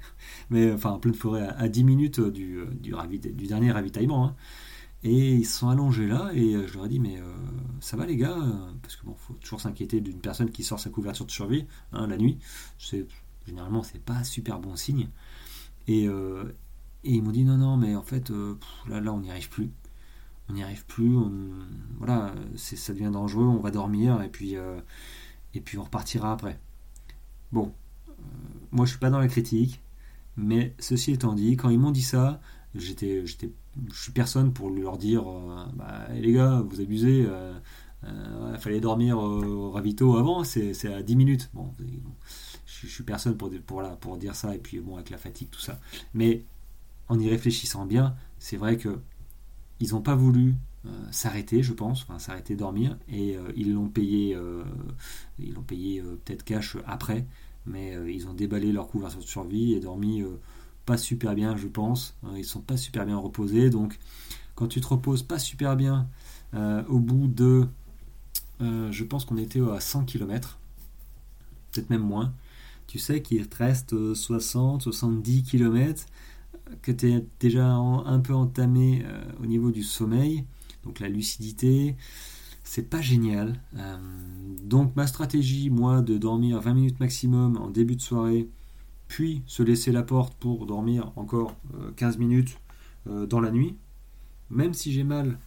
mais enfin en pleine forêt à, 10 minutes du, du, du dernier ravitaillement. Hein. Et ils se sont allongés là, et euh, je leur ai dit, mais ça va les gars Parce que bon, faut toujours s'inquiéter d'une personne qui sort sa couverture de survie hein, la nuit. Généralement, c'est pas super bon signe. Et, ils m'ont dit, non, non, mais en fait, là, là, on n'y arrive plus. On n'y arrive plus. voilà, ça devient dangereux, on va dormir, et puis et puis on repartira après. Bon, euh, moi je suis pas dans la critique, mais ceci étant dit, quand ils m'ont dit ça, j'étais, j'étais, je suis personne pour leur dire, euh, bah, les gars, vous abusez, il euh, fallait dormir au ravito avant, c'est, à 10 minutes. Bon, je, suis personne pour, pour, pour dire ça, et puis bon, avec la fatigue, tout ça. Mais en y réfléchissant bien, c'est vrai que ils n'ont pas voulu euh, s'arrêter, je pense, enfin s'arrêter dormir, et euh, ils l'ont payé, euh, ils l'ont payé peut-être cash après, mais ils ont déballé leur couverture de survie et dormi pas super bien, je pense. ils sont pas super bien reposés, donc quand tu te reposes pas super bien, au bout de, je pense qu'on était à 100 km, peut-être même moins, tu sais qu'il te reste 60, 70 km, que tu es déjà un peu entamé au niveau du sommeil, donc la lucidité, c'est pas génial. Euh, donc ma stratégie, moi, de dormir 20 minutes maximum en début de soirée, puis se laisser la porte pour dormir encore 15 euh, minutes euh, dans la nuit, même si j'ai mal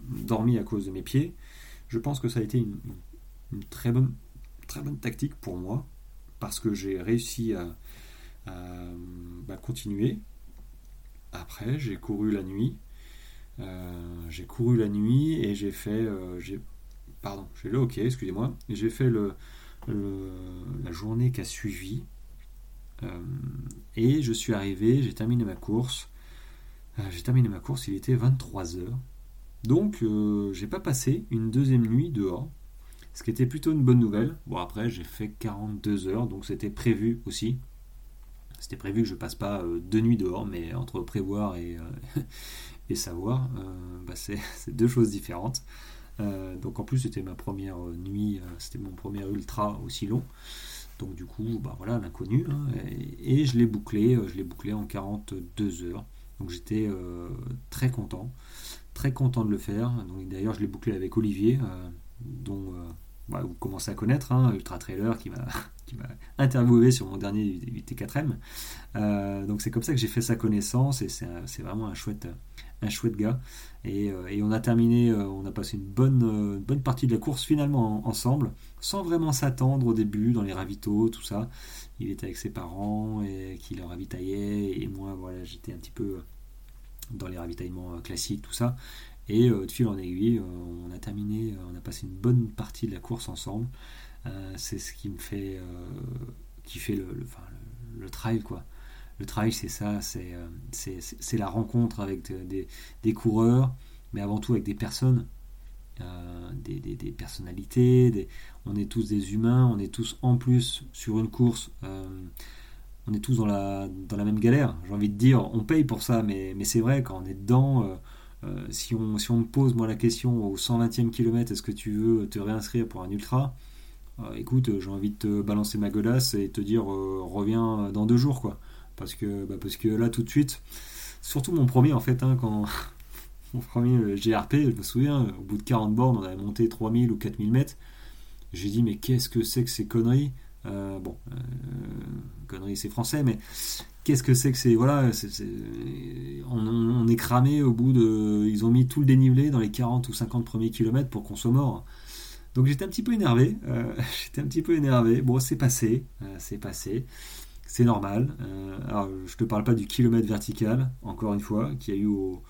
dormi à cause de mes pieds, je pense que ça a été une, très, bonne, très bonne tactique pour moi, parce que j'ai réussi à, bah, continuer. Après, j'ai couru la nuit, j'ai couru la nuit et j'ai fait. Euh, pardon, j'ai le hockey, excusez-moi. J'ai fait le, la journée qui a suivi. Euh, et je suis arrivé, j'ai terminé ma course. j'ai terminé ma course, il était 23h. Donc, j'ai pas passé une deuxième nuit dehors, ce qui était plutôt une bonne nouvelle. Bon, après, j'ai fait 42 heures, donc c'était prévu aussi. C'était prévu que je passe pas deux nuits dehors, mais entre prévoir et, et savoir, bah, [LAUGHS] c'est deux choses différentes. donc en plus c'était ma première nuit, c'était mon premier ultra aussi long. Donc du coup, bah voilà, l'inconnu. Hein, et, je l'ai bouclé, euh, je l'ai bouclé en 42 heures. Donc j'étais euh, très content, très content de le faire. Donc d'ailleurs, je l'ai bouclé avec Olivier, euh, dont vous commencez à connaître, hein, Ultra Trailer, qui m'a [LAUGHS] interviewé sur mon dernier UT4M. donc c'est comme ça que j'ai fait sa connaissance et c'est vraiment un chouette, un chouette gars. Et, et on a terminé, on a passé une bonne, bonne partie de la course finalement ensemble, sans vraiment s'attendre au début dans les ravitaux, tout ça. Il était avec ses parents et qui le ravitaillait, et moi voilà, j'étais un petit peu dans les ravitaillements classiques, tout ça. Et de fil en aiguille, on a terminé, on a passé une bonne partie de la course ensemble. c'est ce qui me fait kiffer le, le, enfin, le trail, quoi le trail, c'est ça, euh, c'est la rencontre avec des, coureurs, mais avant tout avec des personnes, euh, des, des, personnalités. on est tous des humains, on est tous en plus sur une course, euh, on est tous dans la, dans la même galère. J'ai envie de dire, on paye pour ça, mais, mais c'est vrai, quand on est dedans, si, on, si on me pose moi la question au 120e kilomètre, est-ce que tu veux te réinscrire pour un ultra? Écoute, j'ai envie de te balancer ma godasse et te dire reviens dans deux jours, quoi. Parce que, bah, parce que là, tout de suite, surtout mon premier, en fait, hein, quand [LAUGHS] mon premier euh, GRP, je me souviens, au bout de 40 bornes, on avait monté 3000 ou 4000 mètres. J'ai dit, mais qu'est-ce que c'est que ces conneries? Euh, Bon, euh, conneries, c'est français, mais qu'est-ce que c'est que c'est. Voilà, on, est cramé au bout de. Ils ont mis tout le dénivelé dans les 40 ou 50 premiers kilomètres pour qu'on soit mort. Donc j'étais un petit peu énervé. [LAUGHS] j'étais un petit peu énervé. Bon, c'est passé. c'est passé c'est normal. Euh, alors, je te parle pas du kilomètre vertical, encore une fois, qui a eu au,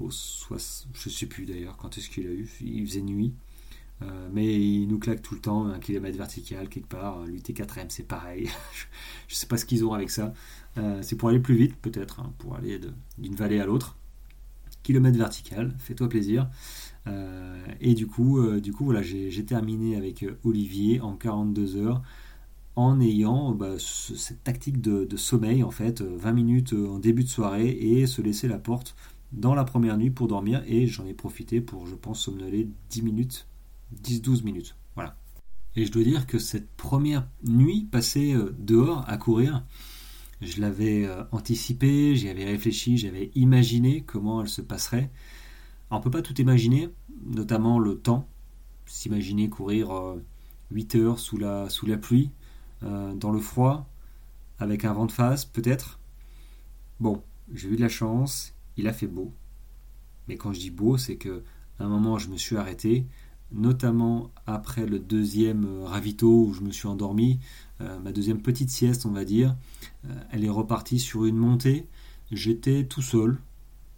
au je sais plus d'ailleurs quand est-ce qu'il a eu, il faisait nuit. Euh, mais il nous claque tout le temps un kilomètre vertical quelque part. L'UT4M, c'est pareil. [LAUGHS] je ne sais pas ce qu'ils ont avec ça. Euh, c'est pour aller plus vite, peut-être, hein, pour aller d'une vallée à l'autre. Kilomètre vertical, fais-toi plaisir. et du coup, du coup voilà, j'ai terminé avec Olivier en 42 heures en ayant bah, cette tactique de, sommeil en fait, 20 euh, minutes euh, en début de soirée et se laisser la porte dans la première nuit pour dormir et j'en ai profité pour je pense somnoler 10 minutes, 10-12 minutes. Voilà. Et je dois dire que cette première nuit passée euh, dehors à courir, je l'avais anticipé, j'y avais réfléchi, j'avais imaginé comment elle se passerait. On peut pas tout imaginer, notamment le temps. S'imaginer courir 8 heures sous la, pluie, euh, dans le froid, avec un vent de face, peut-être. Bon, j'ai eu de la chance, il a fait beau. Mais quand je dis beau, c'est que à un moment je me suis arrêté, notamment après le deuxième euh, ravito où je me suis endormi, euh, ma deuxième petite sieste, on va dire. elle est repartie sur une montée. J'étais tout seul,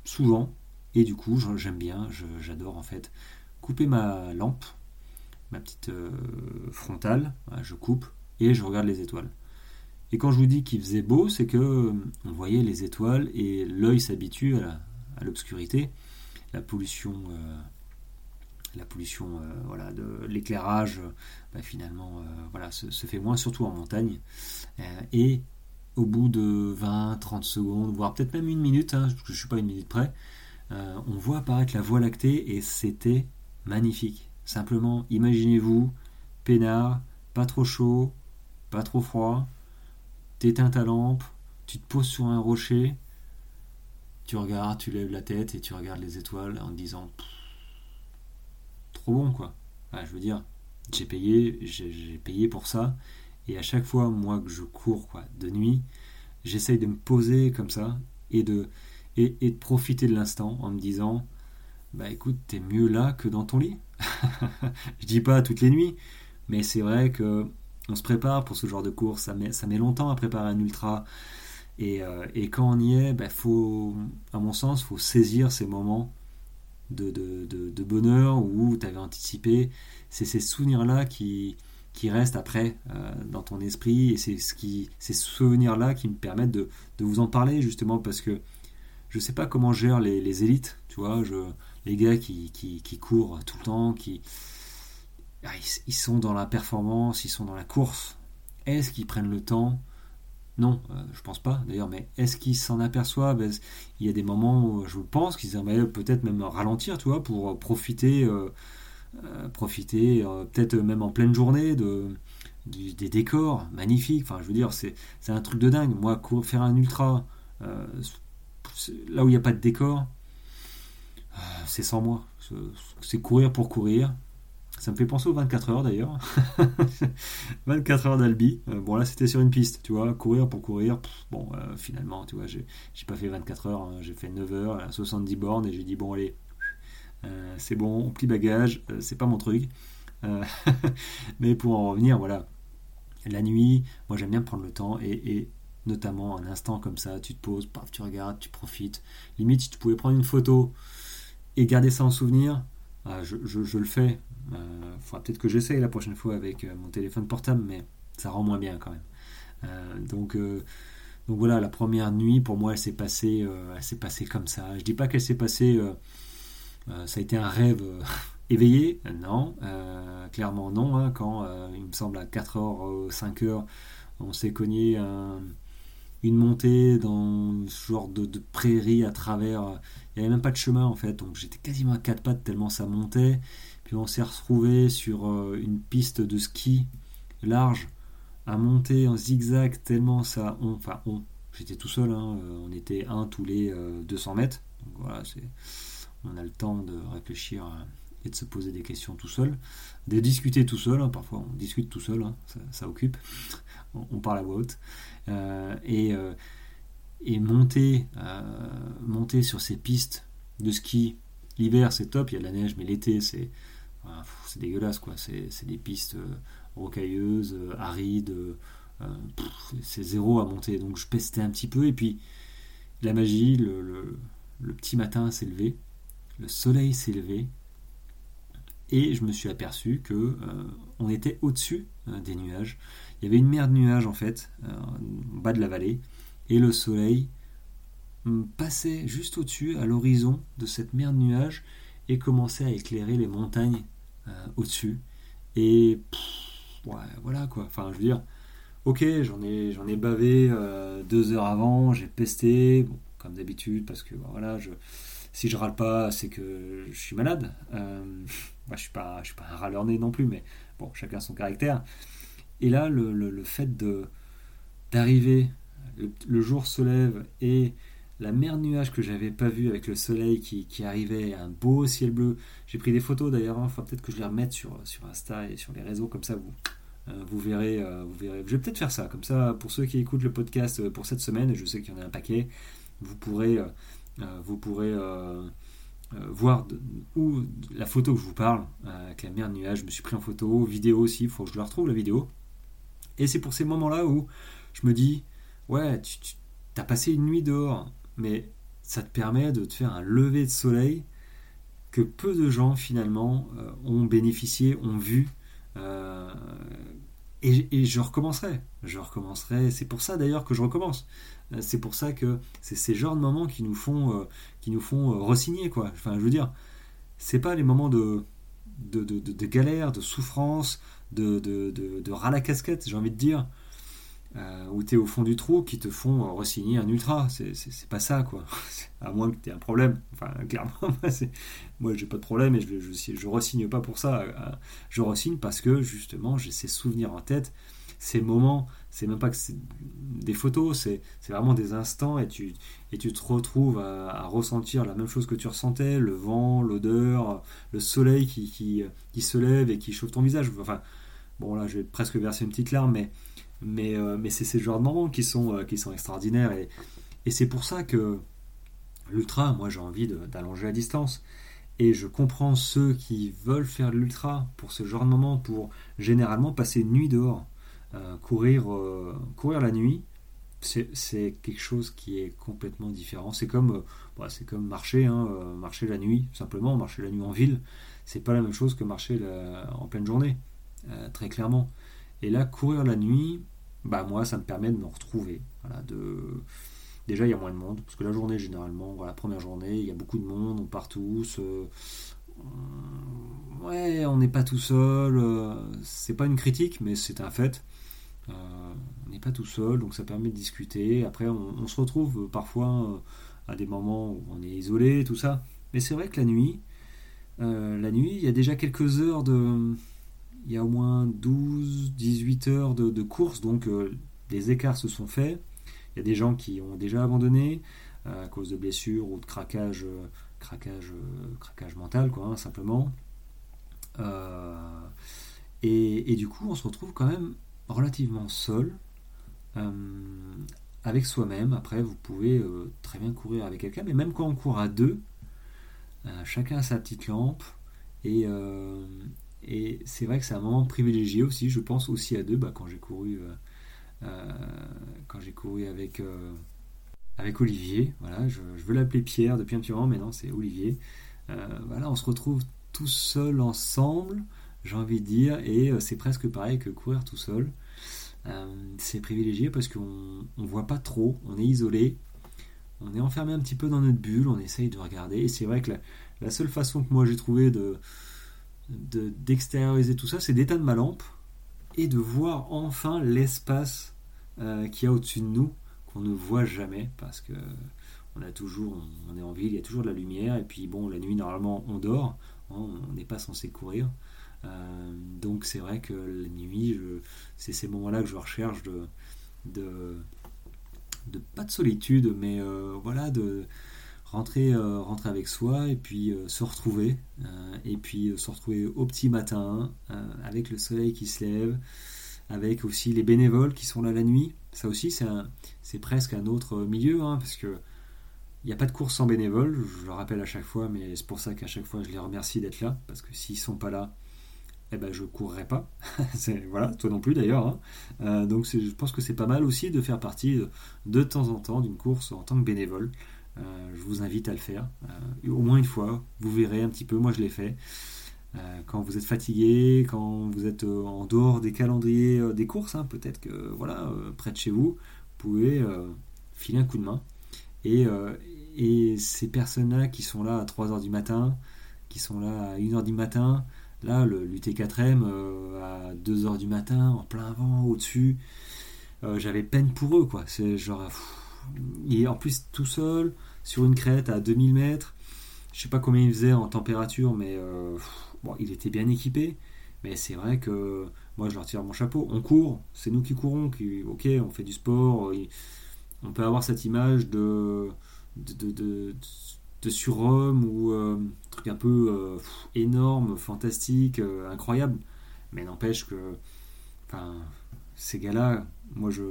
souvent, et du coup, j'aime bien, j'adore en fait couper ma lampe, ma petite frontale. je coupe, et je regarde les étoiles. Et quand je vous dis qu'il faisait beau, c'est que euh, on voyait les étoiles et l'œil s'habitue à l'obscurité. La, pollution, euh, la pollution euh, voilà, de l'éclairage, bah, finalement, voilà, se, fait moins, surtout en montagne. et au bout de 20, 30 secondes, voire peut-être même une minute, hein, je ne suis pas une minute près, on voit apparaître la Voie lactée et c'était magnifique. Simplement, imaginez-vous, peinard, pas trop chaud, pas trop froid, t'éteins ta lampe, tu te poses sur un rocher, tu regardes, tu lèves la tête et tu regardes les étoiles en disant trop bon quoi. je veux dire, j'ai payé, j'ai payé pour ça et à chaque fois moi que je cours quoi de nuit, j'essaye de me poser comme ça et de et, et de profiter de l'instant en me disant bah écoute t'es mieux là que dans ton lit. [LAUGHS] je dis pas toutes les nuits, mais c'est vrai que on se prépare pour ce genre de course, ça met, ça met longtemps à préparer un ultra. Et, euh, quand on y est, bah, faut, à mon sens, faut saisir ces moments de, bonheur où tu avais anticipé. C'est ces souvenirs-là qui, qui restent après euh, dans ton esprit et c'est ce qui, ces souvenirs-là qui me permettent de, vous en parler justement parce que je sais pas comment gèrent les, élites, tu vois, je, les gars qui, qui, courent tout le temps, qui ah, ils, sont dans la performance, ils sont dans la course. Est-ce qu'ils prennent le temps Non, je euh, je pense pas d'ailleurs, mais est-ce qu'ils s'en aperçoivent? Il y a des moments où je pense qu'ils aimeraient peut-être même ralentir, tu vois, pour profiter, euh, euh, profiter peut-être même en pleine journée de, des décors magnifiques. Enfin, je veux dire, c'est un truc de dingue. Moi, faire un ultra là où il n'y a pas de décor, c'est sans moi. C'est courir pour courir. Ça me fait penser aux 24 heures d'ailleurs. [LAUGHS] 24 heures d'Albi. Euh, bon là c'était sur une piste, tu vois, courir pour courir. bon euh, finalement, tu vois, j'ai pas fait 24 heures, hein. j'ai fait 9 heures, 70 bornes et j'ai dit bon allez, euh, c'est bon, petit bagage, c'est pas mon truc. [LAUGHS] mais pour en revenir, voilà, la nuit, moi j'aime bien prendre le temps et, notamment un instant comme ça, tu te poses, paf, tu regardes, tu profites. Limite si tu pouvais prendre une photo et garder ça en souvenir, je, je, le fais. Il euh, faudra peut-être que j'essaye la prochaine fois avec euh, mon téléphone portable, mais ça rend moins bien quand même. Euh, donc, voilà, la première nuit pour moi, elle s'est passée, comme ça. Je dis pas qu'elle s'est passée, ça a été un rêve éveillé, non, clairement non. Hein, quand il me semble à 4h, 5h, on s'est cogné une montée dans ce genre de, de, prairie à travers. Il n'y avait même pas de chemin en fait, donc j'étais quasiment à quatre pattes tellement ça montait. Puis on s'est retrouvé sur euh, une piste de ski large à monter en zigzag tellement ça. enfin, on, j'étais tout seul, hein, euh, on était un tous les 200 euh, mètres. Donc voilà, c'est, on a le temps de réfléchir et de se poser des questions tout seul, de discuter tout seul. Hein, parfois, on discute tout seul, hein, ça, occupe. [LAUGHS] on, parle à voix haute. et, et monter, monter sur ces pistes de ski. L'hiver, c'est top, il y a de la neige, mais l'été, c'est c'est dégueulasse quoi. C'est des pistes euh, rocailleuses, euh, arides, euh, c'est zéro à monter. Donc je pestais un petit peu et puis la magie, le, petit matin s'est levé, le soleil s'est levé et je me suis aperçu que on était au-dessus des nuages. Il y avait une mer de nuages en fait, en bas de la vallée, et le soleil hum, passait juste au-dessus, à l'horizon de cette mer de nuages, et commençait à éclairer les montagnes au-dessus. Et voilà quoi. Enfin, je veux dire, ok, j'en ai, j'en ai bavé euh, deux heures avant, j'ai pesté, comme d'habitude, parce que voilà, je, si je râle pas, c'est que je suis malade. Euh, [LAUGHS] je suis pas, suis pas un râleur né non plus, mais bon, chacun son caractère. Et là, le, le, fait de d'arriver, le, jour se lève et la mer nuage que j'avais pas vue avec le soleil qui, arrivait, un beau ciel bleu. J'ai pris des photos d'ailleurs, il hein. peut-être que je les remette sur, sur Insta et sur les réseaux, comme ça vous, euh, verrez, euh, vous verrez. Je vais peut-être faire ça, comme ça pour ceux qui écoutent le podcast euh, pour cette semaine, je sais qu'il y en a un paquet, vous pourrez, voir la photo que je vous parle, avec la mer nuage, je me suis pris en photo, vidéo aussi, il faut que je la retrouve la vidéo. Et c'est pour ces moments-là où je me dis, ouais, tu, tu as passé une nuit dehors, mais ça te permet de te faire un lever de soleil que peu de gens finalement euh, ont bénéficié, ont vu. Euh, et, je recommencerai. Je recommencerai. C'est pour ça d'ailleurs que je recommence. Euh, c'est pour ça que c'est ces genres de moments qui nous font, qui nous font resigner quoi. Enfin, je veux dire, c'est pas les moments de de, de, de, galère, de souffrance, de, de, de, ras la casquette, j'ai envie de dire. Euh, où tu es au fond du trou qui te font re-signer un ultra. C'est pas ça, quoi. [LAUGHS] à moins que tu aies un problème. Enfin, [LAUGHS] clairement, moi, j'ai pas de problème et je, je, je pas pour ça. Euh, je re-signe parce que, justement, j'ai ces souvenirs en tête, ces moments. C'est même pas que des photos, c'est vraiment des instants et tu, te retrouves à, ressentir la même chose que tu ressentais le vent, l'odeur, le soleil qui, se lève et qui chauffe ton visage. Enfin, bon, là, je vais presque verser une petite larme, mais mais, euh, mais c'est ces genres de moments qui sont, euh, extraordinaires. Et, c'est pour ça que l'ultra, moi j'ai envie d'allonger la distance. Et je comprends ceux qui veulent faire l'ultra pour ce genre de moment, pour généralement passer une nuit dehors. Euh, courir, courir la nuit, c'est quelque chose qui est complètement différent. C'est comme, bah, hein, marcher la nuit, simplement, marcher la nuit en ville. C'est pas la même chose que marcher en pleine journée, très clairement. Et là, courir la nuit, bah moi, ça me permet de me retrouver, voilà, de, Déjà, il y a moins de monde, parce que la journée, généralement, la première journée, il y a beaucoup de monde, on part tous. ouais, on n'est pas tout seul. c'est pas une critique, mais c'est un fait. on n'est pas tout seul, donc ça permet de discuter. Après, on se retrouve parfois à des moments où on est isolé, tout ça. Mais c'est vrai que la nuit, euh, la nuit, il y a déjà quelques heures de. Il y a au moins 12, 18 heures de, course, donc euh, des écarts se sont faits. Il y a des gens qui ont déjà abandonné euh, à cause de blessures ou de craquage, craquage, craquage mental, quoi, hein, simplement. Et, et, du coup, on se retrouve quand même relativement seul avec soi-même. Après, vous pouvez très bien courir avec quelqu'un, mais même quand on court à deux, euh, chacun a sa petite lampe. Et, euh, et c'est vrai que c'est un moment privilégié aussi. Je pense aussi à deux bah, quand j'ai couru, euh, quand j'ai couru avec, avec Olivier. Voilà, je, veux l'appeler Pierre depuis un petit moment, mais non, c'est Olivier. voilà, on se retrouve tous seuls ensemble, j'ai envie de dire, et c'est presque pareil que courir tout seul. c'est privilégié parce qu'on ne voit pas trop, on est isolé, on est enfermé un petit peu dans notre bulle, on essaye de regarder. Et c'est vrai que la, seule façon que moi j'ai trouvé de, d'extérioriser tout ça, c'est d'éteindre ma lampe et de voir enfin l'espace euh, qu'il y a au-dessus de nous, qu'on ne voit jamais, parce que on a toujours, on est en ville, il y a toujours de la lumière, et puis bon, la nuit normalement on dort, hein, on n'est pas censé courir. Euh, donc c'est vrai que la nuit, c'est ces moments-là que je recherche de, de de pas de solitude, mais euh, voilà, de rentrer, euh, rentrer avec soi et puis euh, se retrouver, et puis se retrouver au petit matin, avec le soleil qui se lève, avec aussi les bénévoles qui sont là la nuit. Ça aussi, c'est presque un autre milieu, hein, parce que il n'y a pas de course sans bénévoles, je le rappelle à chaque fois, mais c'est pour ça qu'à chaque fois je les remercie d'être là, parce que s'ils sont pas là, eh ben, je courrai pas. [LAUGHS] voilà, toi non plus d'ailleurs. Hein. Euh, donc je pense que c'est pas mal aussi de faire partie de, temps en temps d'une course en tant que bénévole. Euh, je vous invite à le faire. Euh, au moins une fois, vous verrez un petit peu, moi je l'ai fait. quand vous êtes fatigué, quand vous êtes en dehors des calendriers des courses, hein, peut-être que voilà, près de chez vous, vous pouvez filer un coup de main. Et, ces personnes-là qui sont là à 3h du matin, qui sont là à 1h du matin, Là, l'UT4M euh, à 2h du matin, en plein vent, au-dessus, euh, j'avais peine pour eux, quoi. C'est genre. Et en plus, tout seul, sur une crête à 2000 mètres, je sais pas combien il faisait en température, mais euh, il était bien équipé. Mais c'est vrai que moi, je leur tire mon chapeau. On court, c'est nous qui courons, qui, ok, on fait du sport. on peut avoir cette image de, de surhomme ou euh, truc un peu euh, énorme, fantastique, euh, incroyable. Mais n'empêche que ces gars-là, moi je,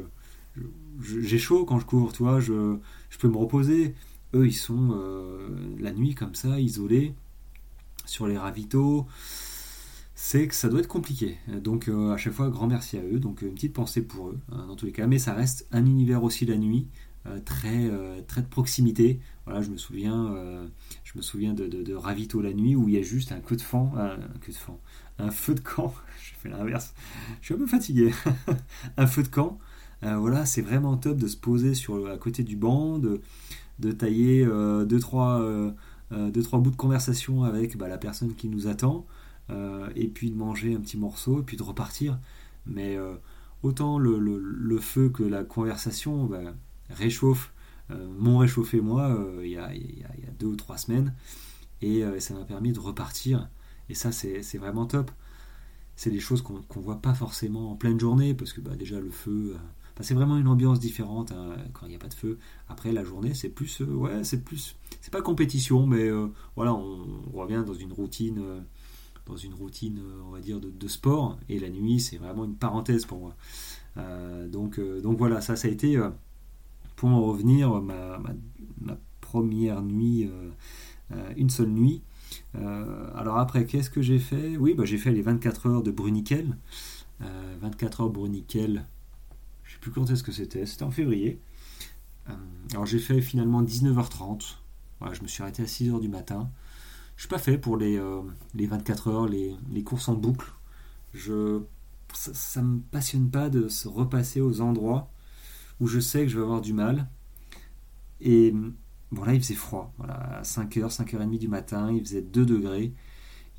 j'ai chaud quand je cours, tu vois, je, peux me reposer. Eux, ils sont la nuit comme ça, isolés, sur les ravitaux. C'est que ça doit être compliqué. Donc à chaque fois, grand merci à eux. Donc une petite pensée pour eux, hein, dans tous les cas. Mais ça reste un univers aussi la nuit. Euh, très, euh, très de proximité. Voilà, je me souviens, euh, je me souviens de, de, Ravito la nuit où il y a juste un coup de fan, un, coup de fan, un feu de camp. [LAUGHS] je fais l'inverse. Je suis un peu fatigué. [LAUGHS] un feu de camp. Voilà, c'est vraiment top de se poser sur, à côté du banc, de, tailler deux, trois, deux, trois bouts de conversation avec bah, la personne qui nous attend, et puis de manger un petit morceau, et puis de repartir. Mais autant le, feu que la conversation, bah, réchauffe, euh, m'ont réchauffé moi euh, il y, a, deux ou trois semaines. Et euh, ça m'a permis de repartir. Et ça, c'est vraiment top. C'est des choses qu'on ne voit pas forcément en pleine journée, parce que bah, déjà le feu, c'est vraiment une ambiance différente hein, quand il n'y a pas de feu. Après la journée, c'est plus, ouais, c'est plus, c'est pas compétition, mais voilà, on, revient dans une routine, dans une routine, on va dire de, sport. Et la nuit, c'est vraiment une parenthèse pour moi. donc, donc voilà, ça, ça a été pour en revenir, ma, première nuit, euh, euh, une seule nuit. Euh, alors après, qu'est-ce que j'ai fait? Oui, bah, j'ai fait les 24 heures de Bruniquel. 24 heures Bruniquel, plus quand est-ce que c'était, c'était en février. alors j'ai fait finalement 19h30. je me suis arrêté à 6h du matin. Je suis pas fait pour les, les 24 heures, les, courses en boucle. Je, ça ne me passionne pas de se repasser aux endroits où je sais que je vais avoir du mal. Et bon, là, il faisait froid. Voilà, à 5h, 5h30 du matin, il faisait 2 degrés.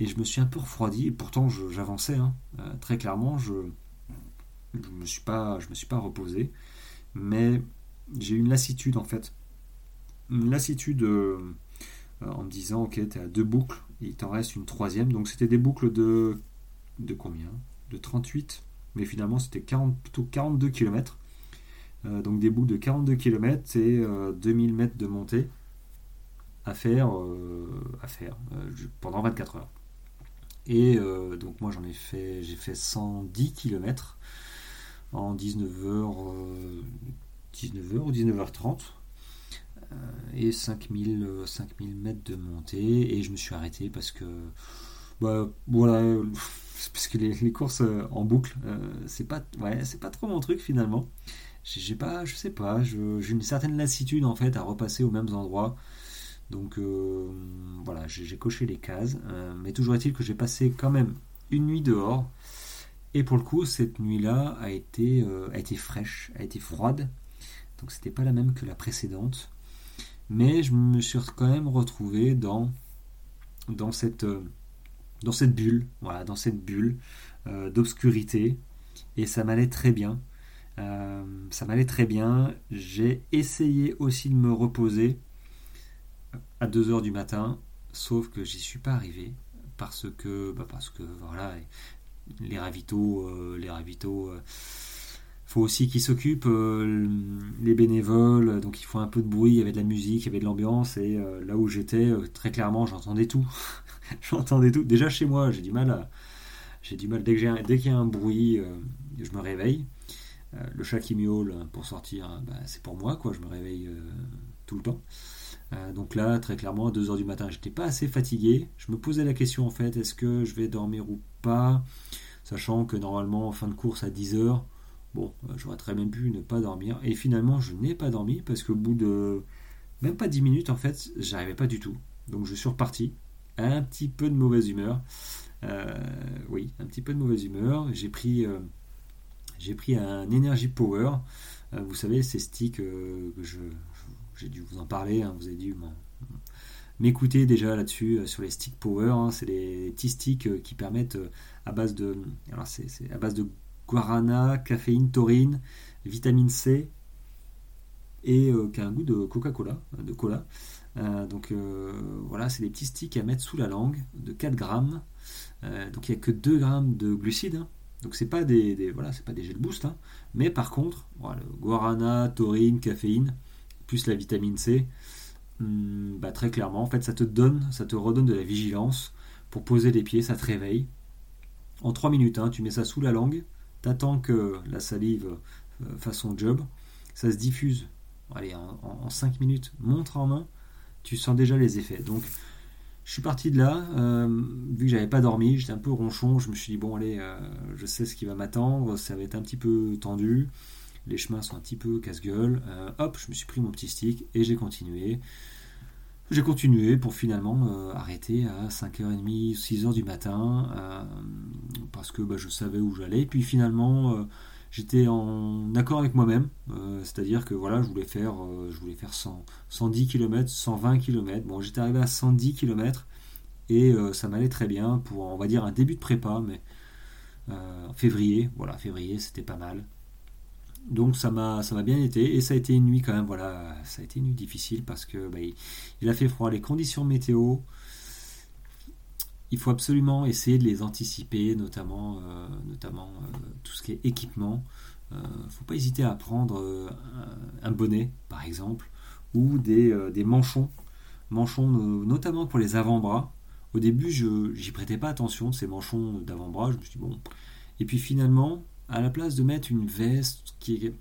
Et je me suis un peu refroidi. Et pourtant, j'avançais. Hein. très clairement, je ne me, suis pas, je me suis pas reposé. Mais j'ai eu une lassitude, en fait. Une lassitude en me disant, ok, tu es à deux boucles. il t'en reste une troisième. Donc, c'était des boucles de, de combien? De 38 mais finalement c'était plutôt 42 km. Euh, donc des boucles de 42 km, c'est 2000 mètres de montée à faire, euh, à faire euh, pendant 24 heures. Et donc moi j'en ai fait, j'ai fait 110 km en 19h, 19h ou 19h30 et 5000, 5000 mètres de montée et je me suis arrêté parce que bah, voilà [LAUGHS] parce que les, courses euh, en boucle, euh, c'est pas, trop mon truc finalement. J'ai pas, je sais pas, j'ai une certaine lassitude en fait à repasser aux mêmes endroits. Donc euh, voilà, j'ai coché les cases. mais toujours est-il que j'ai passé quand même une nuit dehors. Et pour le coup, cette nuit-là a été, a été fraîche, a été froide. Donc c'était pas la même que la précédente. Mais je me suis quand même retrouvé dans, dans cette dans cette bulle, voilà, dans cette bulle euh, d'obscurité, et ça m'allait très bien. Euh, ça m'allait très bien. J'ai essayé aussi de me reposer à 2h du matin, sauf que j'y suis pas arrivé parce que, bah parce que voilà, les ravitaux, euh, les ravitaux faut aussi qu'ils s'occupent, les bénévoles, donc il faut un peu de bruit, il y avait de la musique, il y avait de l'ambiance, et là où j'étais, très clairement, j'entendais tout. [LAUGHS] J'entendais tout. Déjà chez moi, j'ai du mal j'ai du mal dès que dès qu'il y a un bruit, euh, je me réveille. Euh, le chat qui miaule pour sortir, bah, c'est pour moi quoi. Je me réveille euh, tout le temps. donc là, très clairement, à 2h du matin, j'étais pas assez fatigué. Je me posais la question en fait, est-ce que je vais dormir ou Sachant que normalement, en fin de course à 10h, bon, j'aurais très bien pu ne pas dormir. Et finalement, je n'ai pas dormi parce qu'au bout de même pas 10 minutes, en fait, j'arrivais pas du tout. Donc je suis reparti un petit peu de mauvaise humeur. Euh, oui, un petit peu de mauvaise humeur. J'ai pris, euh, j'ai pris un Energy Power. Euh, vous savez, ces sticks que je, j'ai dû vous en parler. Hein, vous avez dû m'écouter déjà là-dessus sur les sticks Power. Hein. c'est des petits sticks qui permettent à base de, alors c'est, à base de guarana, caféine, taurine, vitamine C et qui a un goût de Coca-Cola, de cola. Euh, donc euh, voilà, c'est des petits sticks à mettre sous la langue de 4 grammes. Euh, donc il n'y a que 2 grammes de glucides. Hein. Donc c'est pas des, voilà, pas des gels boost. Hein. Mais par contre, voilà, guarana, taurine, caféine, plus la vitamine C, hmm, bah, très clairement, en fait, ça te donne, ça te redonne de la vigilance pour poser les pieds, ça te réveille. En 3 minutes, hein, tu mets ça sous la langue, t'attends que la salive fasse son job, ça se diffuse. Allez, en, en 5 minutes, montre en main, tu sens déjà les effets. Donc, je suis parti de là, euh, vu que j'avais pas dormi, j'étais un peu ronchon, je me suis dit, bon, allez, euh, je sais ce qui va m'attendre, ça va être un petit peu tendu, les chemins sont un petit peu casse-gueule. Euh, hop, je me suis pris mon petit stick et j'ai continué. J'ai continué pour finalement arrêter à 5h30, 6h du matin, parce que bah, je savais où j'allais. Puis finalement, j'étais en accord avec moi-même, euh, c'est-à-dire que voilà, je voulais faire, euh, je voulais faire 110 km, 120 km. Bon, j'étais arrivé à 110 km et euh, ça m'allait très bien pour, on va dire, un début de prépa, mais février, voilà, février, c'était pas mal. Donc ça m'a ça m'a bien été et ça a été une nuit quand même voilà ça a été une nuit difficile parce que bah, il, a fait froid les conditions météo il faut absolument essayer de les anticiper, notamment, euh, notamment euh, tout ce qui est équipement. Il euh, ne faut pas hésiter à prendre un bonnet, par exemple, ou des, manchons, manchons notamment pour les avant-bras. Au début, je j'y prêtais pas attention, ces manchons d'avant-bras. Je me suis dit, bon. Et puis finalement, à la place de mettre une veste qui est.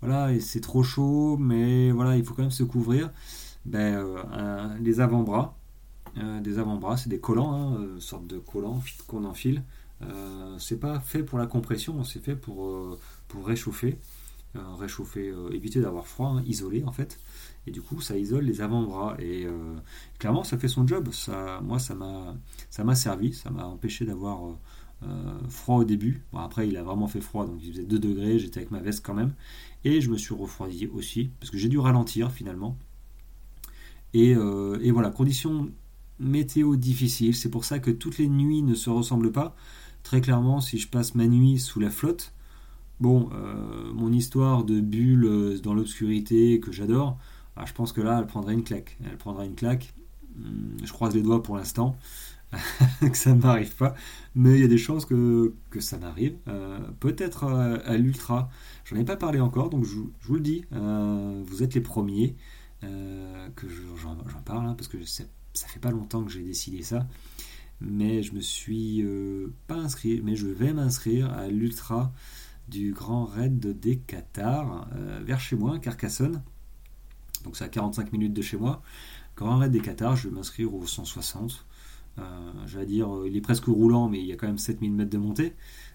Voilà, et c'est trop chaud, mais voilà, il faut quand même se couvrir. Ben, les avant-bras, euh, des avant-bras, c'est des collants, hein, euh, une sorte de collants qu'on enfile. Euh, c'est pas fait pour la compression, c'est fait pour, pour réchauffer. réchauffer, éviter d'avoir froid, hein, isoler en fait. Et du coup, ça isole les avant-bras. Et clairement, ça fait son job. Ça, moi, ça m'a, ça m'a servi. Ça m'a empêché d'avoir froid au début. Bon, après, il a vraiment fait froid, donc il faisait 2 degrés. J'étais avec ma veste quand même. Et je me suis refroidi aussi, parce que j'ai dû ralentir finalement. Et, et voilà, conditions météo difficiles. C'est pour ça que toutes les nuits ne se ressemblent pas. Très clairement, si je passe ma nuit sous la flotte, bon, euh, mon histoire de bulle euh, dans l'obscurité que j'adore, ah, je pense que là, elle prendra une claque. Elle prendra une claque. Hmm, je croise les doigts pour l'instant [LAUGHS] que ça ne m'arrive pas, mais il y a des chances que, ça m'arrive. Euh, peut-être à, l'ultra. J'en ai pas parlé encore, donc je, vous le dis. vous êtes les premiers que j'en parle, hein, parce que ça fait pas longtemps que j'ai décidé ça mais je me suis euh, pas inscrit, mais je vais m'inscrire à l'ultra du Grand Raid des Qatar euh, vers chez moi, Carcassonne. Donc c'est à 45 minutes de chez moi. Grand Raid des Qatar, je vais m'inscrire au 160. Euh, je vais dire, il est presque roulant, mais il y a quand même 7000 mètres de montée.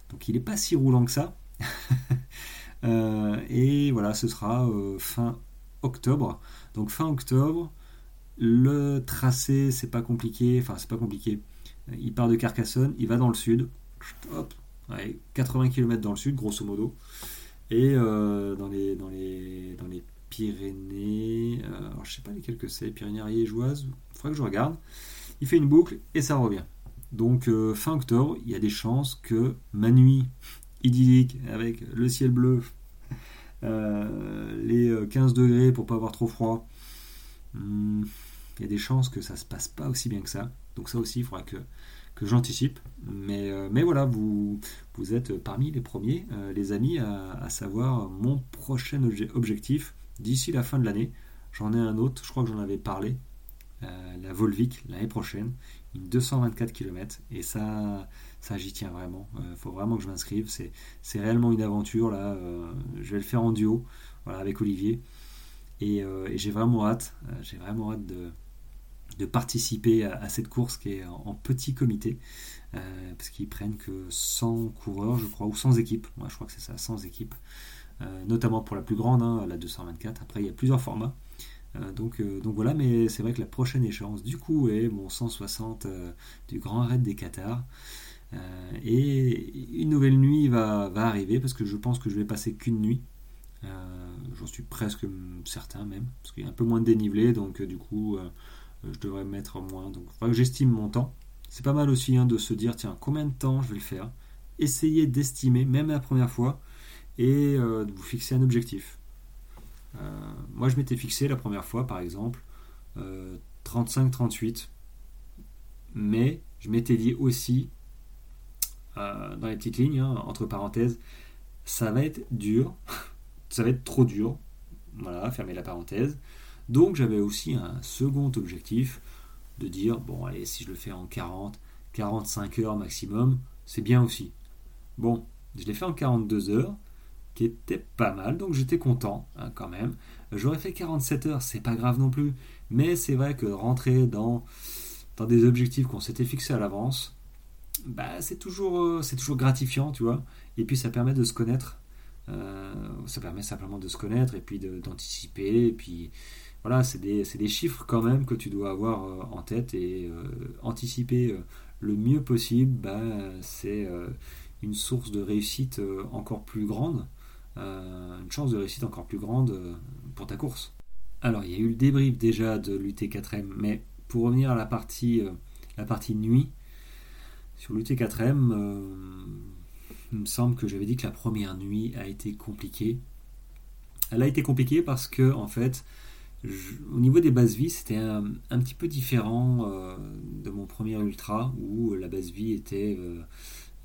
Donc il n'est pas si roulant que ça. [LAUGHS] et voilà, ce sera fin octobre. Donc fin octobre, le tracé, c'est pas compliqué. Enfin, c'est pas compliqué. Il part de Carcassonne, il va dans le sud, hop, 80 km dans le sud, grosso modo, et euh, dans, les, dans, les, dans les Pyrénées, euh, alors je sais pas lesquelles que c'est, Pyrénées ariégeoises, il faudrait que je regarde. Il fait une boucle et ça revient. Donc euh, fin octobre, il y a des chances que ma nuit idyllique avec le ciel bleu, [LAUGHS] les 15 degrés pour pas avoir trop froid, hmm, il y a des chances que ça se passe pas aussi bien que ça. Donc ça aussi, il faudra que, j'anticipe. Mais, euh, mais voilà, vous, vous êtes parmi les premiers, euh, les amis, à, savoir mon prochain objectif d'ici la fin de l'année. J'en ai un autre, je crois que j'en avais parlé, euh, la Volvic l'année prochaine, une 224 km. Et ça, ça j'y tiens vraiment. Il faut vraiment que je m'inscrive. C'est, réellement une aventure. là. je vais le faire en duo voilà, avec Olivier. Et, et j'ai vraiment hâte. j'ai vraiment hâte de de participer à, cette course qui est en, petit comité, euh, parce qu'ils prennent que 100 coureurs, je crois, ou 100 équipes. Moi, je crois que c'est ça, 100 équipes, euh, notamment pour la plus grande, hein, la 224. Après, il y a plusieurs formats. Euh, donc, donc voilà, mais c'est vrai que la prochaine échéance, du coup, est mon 160 du Grand Raid des Qatars. et une nouvelle nuit va, arriver, parce que je pense que je vais passer qu'une nuit. J'en suis presque certain même, parce qu'il y a un peu moins de dénivelé, donc du coup je devrais mettre moins. Donc il que j'estime mon temps. C'est pas mal aussi hein, de se dire, tiens, combien de temps je vais le faire? Essayez d'estimer, même la première fois, et euh, de vous fixer un objectif. Euh, moi, je m'étais fixé la première fois, par exemple, 35-38. Euh, Mais je m'étais dit aussi, dans les petites lignes, hein, entre parenthèses, ça va être dur, [LAUGHS] ça va être trop dur. Voilà, fermez la parenthèse. Donc j'avais aussi un second objectif de dire, bon allez, si je le fais en 40, 45 heures maximum, c'est bien aussi. Bon, je l'ai fait en 42 heures, qui était pas mal, donc j'étais content hein, quand même. J'aurais fait 47 heures, c'est pas grave non plus, mais c'est vrai que rentrer dans, dans des objectifs qu'on s'était fixés à l'avance, bah, c'est toujours, euh, c'est toujours gratifiant, tu vois. Et puis ça permet de se connaître. Euh, ça permet simplement de se connaître et puis d'anticiper. Et puis voilà, c'est des, des, chiffres quand même que tu dois avoir euh, en tête et anticiper le mieux possible, bah, c'est une source de réussite encore plus grande, une chance de réussite encore plus grande pour ta course. Alors, il y a eu le débrief déjà de l'UT4M, mais pour revenir à la partie, la partie nuit, sur l'UT4M, il me semble que j'avais dit que la première nuit a été compliquée. Elle a été compliquée parce que, en fait, au niveau des bases vie, c'était un, petit peu différent euh, de mon premier ultra où la base vie était, euh,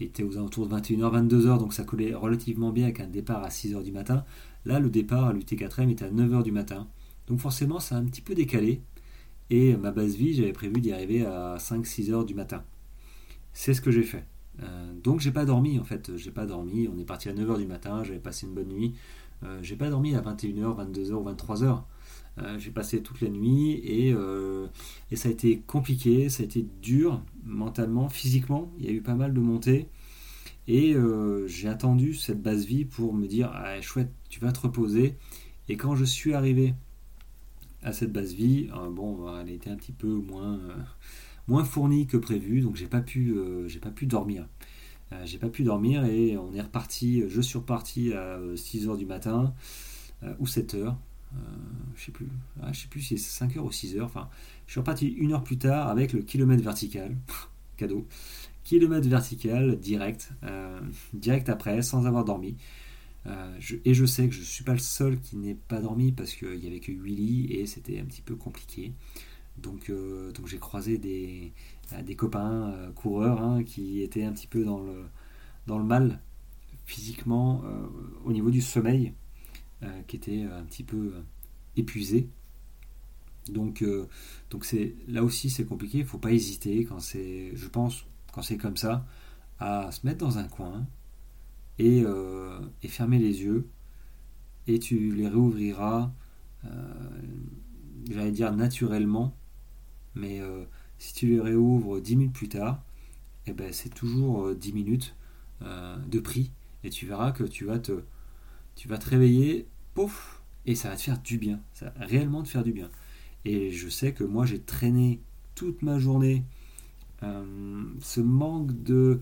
était aux alentours de 21h, 22h, donc ça collait relativement bien avec un départ à 6h du matin. Là, le départ à l'UT4M était à 9h du matin. Donc forcément, ça a un petit peu décalé. Et ma base vie, j'avais prévu d'y arriver à 5-6 h du matin. C'est ce que j'ai fait. Euh, donc j'ai pas dormi en fait, j'ai pas dormi. On est parti à 9h du matin, j'avais passé une bonne nuit. j'ai pas dormi à 21h, 22h ou 23h. Euh, j'ai passé toute la nuit euh, et, ça a été compliqué, ça a été dur mentalement, physiquement. Il y a eu pas mal de montées. Et euh, j'ai attendu cette base vie pour me dire ah, chouette, tu vas te reposer. Et quand je suis arrivé à cette base vie, bon, elle était un petit peu moins, moins fournie que prévu, donc j'ai pas j'ai pas pu dormir. j'ai pas pu dormir et on est reparti, je suis reparti à 6h du matin ou 7h je sais plus, ah, sais plus si c'est 5h ou 6h. Enfin, je suis reparti une heure plus tard avec le kilomètre vertical, [LAUGHS] cadeau, kilomètre vertical direct, direct après, sans avoir dormi. et je sais que je ne suis pas le seul qui n'ait pas dormi parce qu'il n'y avait que 8 lits et c'était un petit peu compliqué. Donc, donc j'ai croisé des, des copains coureurs hein, qui étaient un petit peu dans le, dans le mal physiquement au niveau du sommeil. Euh, qui était un petit peu euh, épuisé. Donc, euh, donc c'est là aussi c'est compliqué. Il faut pas hésiter quand c'est, je pense, quand c'est comme ça, à se mettre dans un coin et, et fermer les yeux et tu les réouvriras, j'allais dire naturellement, mais si tu les réouvres 10 minutes plus tard, eh ben, c'est toujours 10 minutes de prix et tu verras que tu vas te, tu vas te réveiller, pouf, et ça va te faire du bien. Ça va réellement te faire du bien. Et je sais que moi, j'ai traîné toute ma journée euh, ce manque de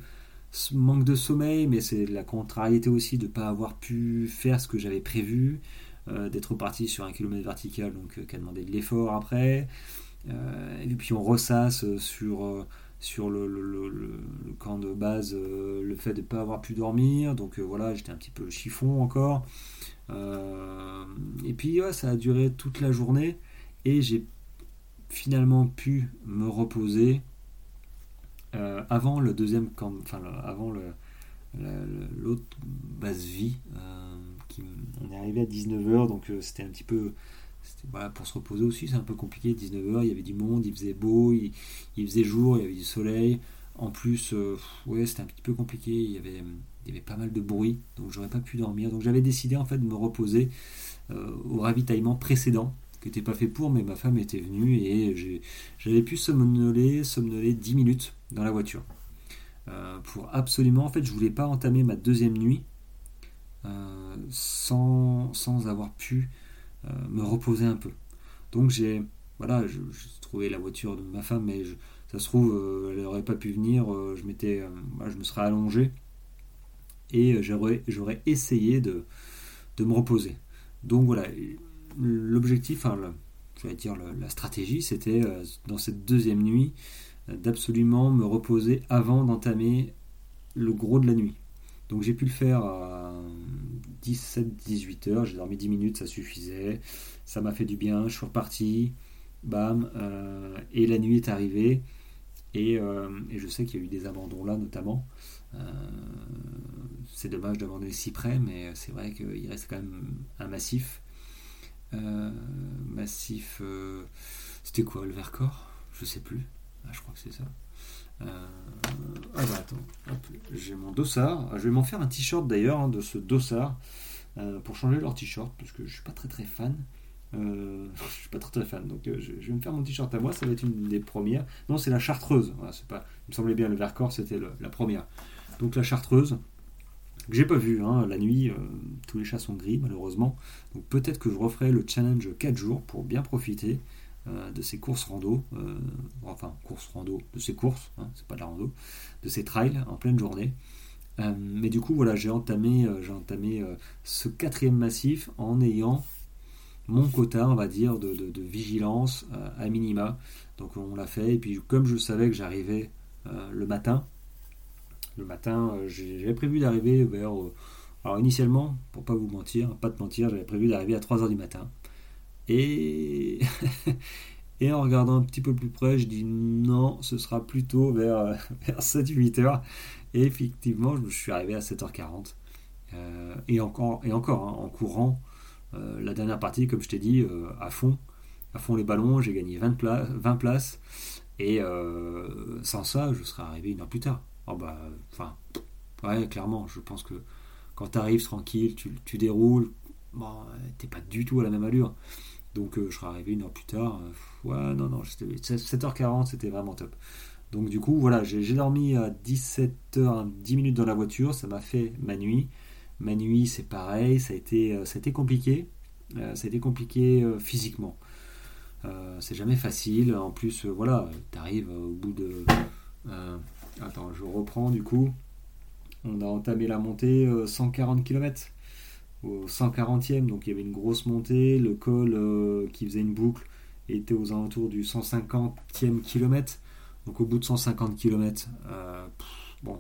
ce manque de sommeil, mais c'est la contrariété aussi de ne pas avoir pu faire ce que j'avais prévu, euh, d'être parti sur un kilomètre vertical, donc euh, qui a demandé de l'effort après. et puis on ressasse sur sur le, camp de base euh, le fait de ne pas avoir pu dormir. Donc euh, voilà, j'étais un petit peu chiffon encore. Euh, et puis ça a duré toute la journée et j'ai finalement pu me reposer avant le deuxième camp, enfin avant le, l'autre base vie. on est arrivé à 19h, donc c'était un petit peu voilà, pour se reposer aussi, c'est un peu compliqué. 19h, il y avait du monde, il faisait beau, il, faisait jour, il y avait du soleil. En plus, euh, ouais, c'était un petit peu compliqué. Il y avait, il y avait pas mal de bruit, donc j'aurais pas pu dormir. Donc j'avais décidé en fait de me reposer euh, au ravitaillement précédent, qui n'était pas fait pour, mais ma femme était venue et j'avais pu somnoler, somnoler 10 minutes dans la voiture. Euh, pour absolument, en fait, je voulais pas entamer ma deuxième nuit sans, sans avoir pu me reposer un peu. Donc j'ai voilà, trouvé la voiture de ma femme, mais ça se trouve, euh, elle n'aurait pas pu venir. Euh, je m'étais, je me serais allongé et j'aurais, essayé de, de me reposer. Donc voilà, l'objectif, enfin, je vais dire la stratégie, c'était dans cette deuxième nuit d'absolument me reposer avant d'entamer le gros de la nuit. Donc j'ai pu le faire à 17-18 heures, j'ai dormi 10 minutes, ça suffisait, ça m'a fait du bien, je suis reparti, bam, euh, et la nuit est arrivée, et, euh, je sais qu'il y a eu des abandons là notamment. Euh, c'est dommage d'abandonner si près, mais c'est vrai qu'il reste quand même un massif. massif, c'était quoi le Vercors? Je sais plus, ah, je crois que c'est ça. Euh, ah bah attends, j'ai mon dossard. Je vais m'en faire un t-shirt d'ailleurs hein, de ce dossard euh, pour changer leur t-shirt parce que je suis pas très très fan. Euh, [LAUGHS] je suis pas très très fan, donc je, vais me faire mon t-shirt à moi. Ça va être une des premières. Non, c'est la chartreuse. c'est pas. Il me semblait bien le Vercors, c'était la première. Donc la chartreuse que j'ai pas vu hein, la nuit. tous les chats sont gris malheureusement. Donc peut-être que je referai le challenge 4 jours pour bien profiter. Euh, de ces courses rando, euh, enfin courses rando, de ces courses, hein, c'est pas de la rando, de ces trails en pleine journée. Euh, mais du coup, voilà, j'ai entamé, entamé ce quatrième massif en ayant mon quota, on va dire, de, vigilance à minima. Donc on l'a fait, et puis comme je savais que j'arrivais le matin, le matin, j'avais prévu d'arriver vers... alors initialement, pour pas vous mentir, pas te mentir, j'avais prévu d'arriver à 3h du matin. [LAUGHS] Et, en regardant un petit peu plus près, je dis non, ce sera plutôt vers, [LAUGHS] vers 7-8 heures. Et effectivement, je suis arrivé à 7h40. Euh, et encore, et encore hein, en courant, euh, la dernière partie, comme je t'ai dit, euh, à fond, à fond les ballons, j'ai gagné 20, 20 places. Et sans ça, je serais arrivé une heure plus tard. Oh bah, enfin, ouais, clairement, je pense que quand tu arrives tranquille, tu, tu déroules, bon, t'es pas du tout à la même allure. Donc euh, je serais arrivé une heure plus tard. Euh, ouais, non, non, 7h40, c'était vraiment top. Donc du coup, voilà, j'ai dormi à 17h, 10 minutes dans la voiture, ça m'a fait ma nuit. Ma nuit, c'est pareil, ça a été, euh, ça a été compliqué. ça a été compliqué physiquement. c'est jamais facile. En plus, voilà, tu arrives au bout de... attends, je reprends du coup. On a entamé la montée 140 km. Au 140e, donc il y avait une grosse montée. Le col qui faisait une boucle était aux alentours du 150e kilomètre. Donc au bout de 150 km, bon,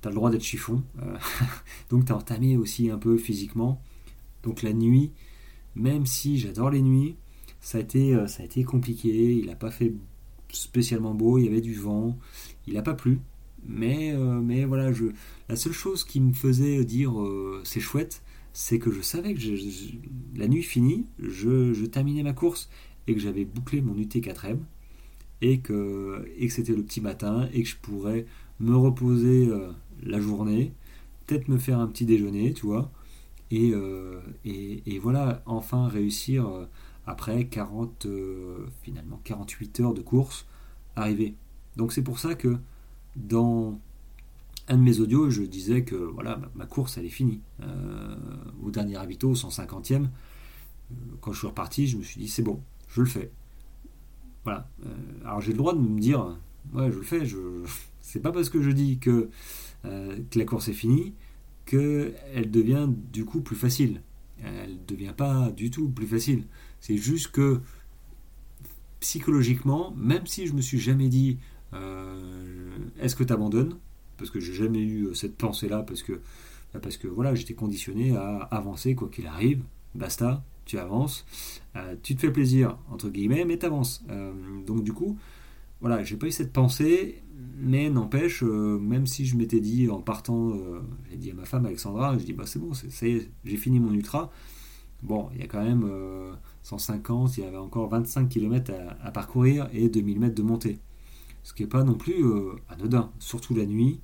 tu as le droit d'être chiffon. [LAUGHS] donc tu as entamé aussi un peu physiquement. Donc la nuit, même si j'adore les nuits, ça a été, ça a été compliqué. Il n'a pas fait spécialement beau, il y avait du vent, il n'a pas plu. Mais, euh, mais voilà, je, la seule chose qui me faisait dire euh, c'est chouette, c'est que je savais que la nuit finie, je, terminais ma course et que j'avais bouclé mon UT4M et que, et que c'était le petit matin et que je pourrais me reposer euh, la journée, peut-être me faire un petit déjeuner, tu vois, et, et, et voilà, enfin réussir après 40, finalement 48 heures de course, arriver. Donc c'est pour ça que dans un de mes audios, je disais que voilà, ma, course elle est finie. Euh, au dernier ravito, au 150e, euh, quand je suis reparti, je me suis dit c'est bon, je le fais. Voilà. Euh, alors j'ai le droit de me dire ouais, je le fais. Je... [LAUGHS] C'est pas parce que je dis que, que la course est finie qu'elle devient du coup plus facile. Elle ne devient pas du tout plus facile. C'est juste que psychologiquement, même si je me suis jamais dit est-ce que tu abandonnes Parce que j'ai jamais eu euh, cette pensée-là, parce que, bah, parce que voilà, j'étais conditionné à avancer quoi qu'il arrive, basta, tu avances, euh, tu te fais plaisir, entre guillemets, mais tu avances. donc du coup, voilà, j'ai pas eu cette pensée, mais n'empêche, même si je m'étais dit en partant, j'ai dit à ma femme Alexandra, je dis bah c'est bon, c'est, j'ai fini mon ultra. Bon, il y a quand même 150, il y avait encore 25 km à, à parcourir et 2000 mètres de montée ce qui n'est pas non plus euh, anodin, surtout la nuit.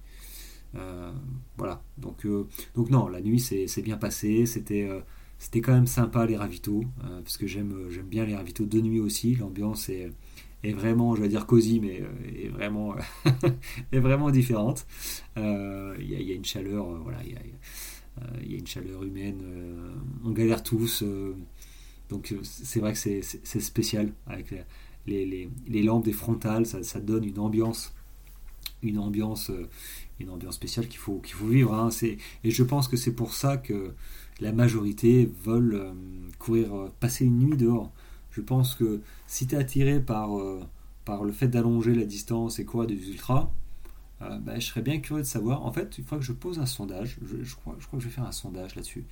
Euh, voilà, donc, euh, donc non, la nuit c'est bien passé, c'était quand même sympa les ravitaux, parce que j'aime bien les ravitaux de nuit aussi, l'ambiance est, vraiment, je vais dire cosy, mais est vraiment, [LAUGHS] vraiment différente. Il y, a une chaleur, voilà, il y, a, une chaleur humaine, on galère tous, donc c'est vrai que c'est spécial avec les, lampes des frontales, ça, donne une ambiance, une ambiance, euh, une ambiance spéciale qu'il faut, qu'il faut vivre. Hein. Et je pense que c'est pour ça que la majorité veulent euh, courir, euh, passer une nuit dehors. Je pense que si tu es attiré par, par le fait d'allonger la distance et quoi des ultras, bah, je serais bien curieux de savoir. En fait, une fois que je pose un sondage, je, crois, que je vais faire un sondage là-dessus,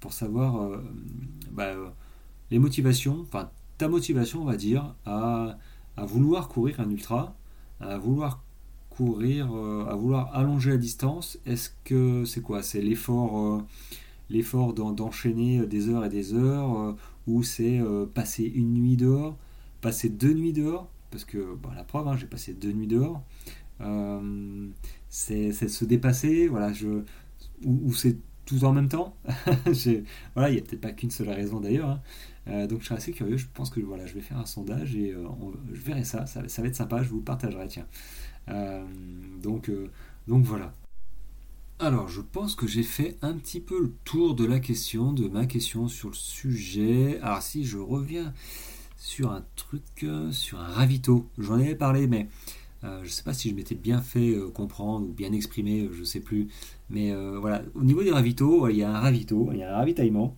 pour savoir bah, les motivations, ta motivation, on va dire, à, vouloir courir un ultra, à vouloir courir, euh, à vouloir allonger la distance, est-ce que c'est quoi? C'est l'effort, euh, d'enchaîner des heures et des heures, euh, ou c'est passer une nuit dehors, passer deux nuits dehors, parce que la preuve, hein, j'ai passé deux nuits dehors. c'est se dépasser, voilà, ou, c'est tout en même temps? [LAUGHS] voilà, il n'y a peut-être pas qu'une seule raison d'ailleurs. Hein. Euh, donc je serais assez curieux, je pense que voilà, je vais faire un sondage et euh, je verrai ça, ça, va être sympa, je vous partagerai, tiens. Euh, donc, donc voilà. Alors je pense que j'ai fait un petit peu le tour de la question, de ma question sur le sujet. Alors si je reviens sur un truc, sur un ravito, j'en avais parlé, mais je ne sais pas si je m'étais bien fait comprendre ou bien exprimé, je ne sais plus. Mais voilà, au niveau des ravitaux, il y a un ravito, il y a un ravitaillement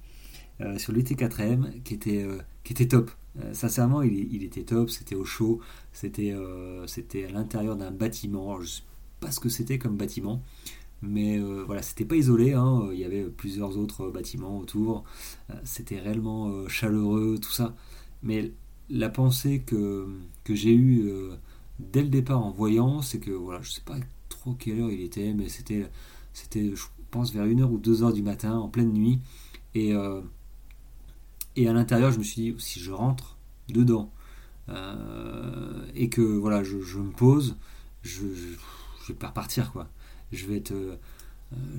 euh, sur l'UT4M qui était, euh, qui était top. Euh, sincèrement, il, était top, c'était au chaud, c'était c'était à l'intérieur d'un bâtiment. je ne sais pas ce que c'était comme bâtiment, mais voilà, c'était pas isolé, hein. il y avait plusieurs autres bâtiments autour, c'était réellement chaleureux, tout ça. Mais la pensée que, que j'ai eue dès le départ en voyant, c'est que voilà, je sais pas trop quelle heure il était, mais c'était, c'était je pense, vers 1h ou 2h du matin, en pleine nuit. Et, et à l'intérieur, je me suis dit, si je rentre dedans euh, et que voilà, je, me pose, je, je, vais pas repartir quoi. Je vais être, euh,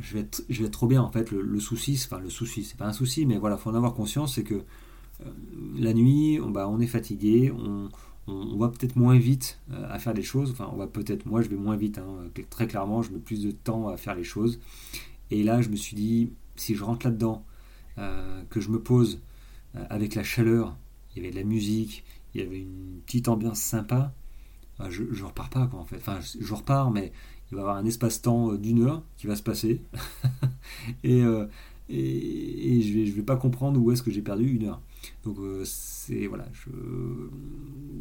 je vais être, je vais être trop bien en fait. Le, souci, enfin le souci, c'est pas un souci, mais voilà, faut en avoir conscience, c'est que euh, la nuit, on, bah, on est fatigué, on, on, va peut-être moins vite à faire les choses. Enfin, on va peut-être, moi, je vais moins vite. Hein, très clairement, je mets plus de temps à faire les choses. Et là, je me suis dit, si je rentre là-dedans, que je me pose avec la chaleur, il y avait de la musique, il y avait une petite ambiance sympa. Euh, je, je repars pas en fait. Enfin, je, repars, mais il va y avoir un espace-temps euh, d'une heure qui va se passer. [LAUGHS] et, et, je vais, je vais pas comprendre où est-ce que j'ai perdu une heure. Donc c'est voilà, je,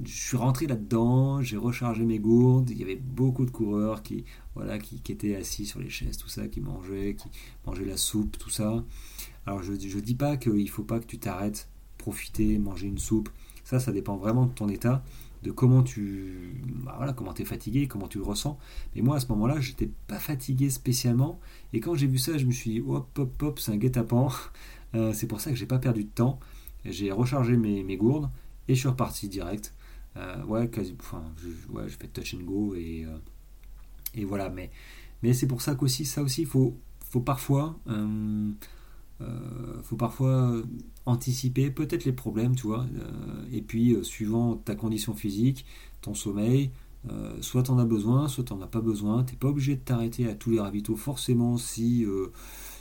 suis rentré là-dedans, j'ai rechargé mes gourdes. Il y avait beaucoup de coureurs qui voilà qui, étaient assis sur les chaises, tout ça, qui mangeaient, qui mangeaient la soupe, tout ça. Alors je ne dis pas qu'il faut pas que tu t'arrêtes, profiter, manger une soupe. Ça, ça dépend vraiment de ton état, de comment tu bah voilà, comment es fatigué, comment tu le ressens. Mais moi, à ce moment-là, j'étais pas fatigué spécialement. Et quand j'ai vu ça, je me suis dit, hop, hop, hop, c'est un guet-apens. [LAUGHS] Euh, c'est pour ça que j'ai pas perdu de temps. J'ai rechargé mes, mes, gourdes et je suis reparti direct. Euh, ouais, quasi, enfin, je, ouais, je fais touch and go et, euh, et voilà. Mais, mais c'est pour ça qu'aussi, ça aussi, il faut, faut parfois euh, faut parfois anticiper peut-être les problèmes, tu vois. Euh, et puis, euh, suivant ta condition physique, ton sommeil, soit tu en as besoin, soit tu n'en as pas besoin. Tu n'es pas obligé de t'arrêter à tous les ravitaux forcément si,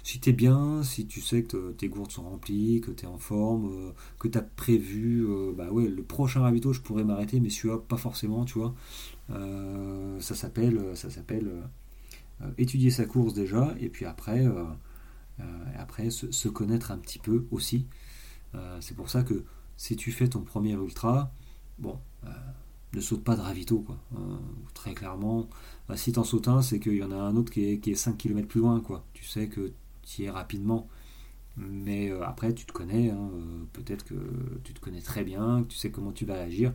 si tu es bien, si tu sais que tes gourdes sont remplies, que tu es en forme, que tu as prévu, bah ouais, le prochain ravito, je pourrais m'arrêter, mais celui-là, pas forcément, tu vois. ça s'appelle, ça s'appelle étudier sa course déjà, et puis après euh, et après, se, connaître un petit peu aussi. Euh, c'est pour ça que si tu fais ton premier ultra, bon, euh, ne saute pas de ravito, quoi. très clairement, bah, si t'en sautes un, c'est qu'il y en a un autre qui est, qui est 5 km plus loin, quoi. Tu sais que tu y es rapidement. Mais après, tu te connais, hein, peut-être que tu te connais très bien, que tu sais comment tu vas réagir.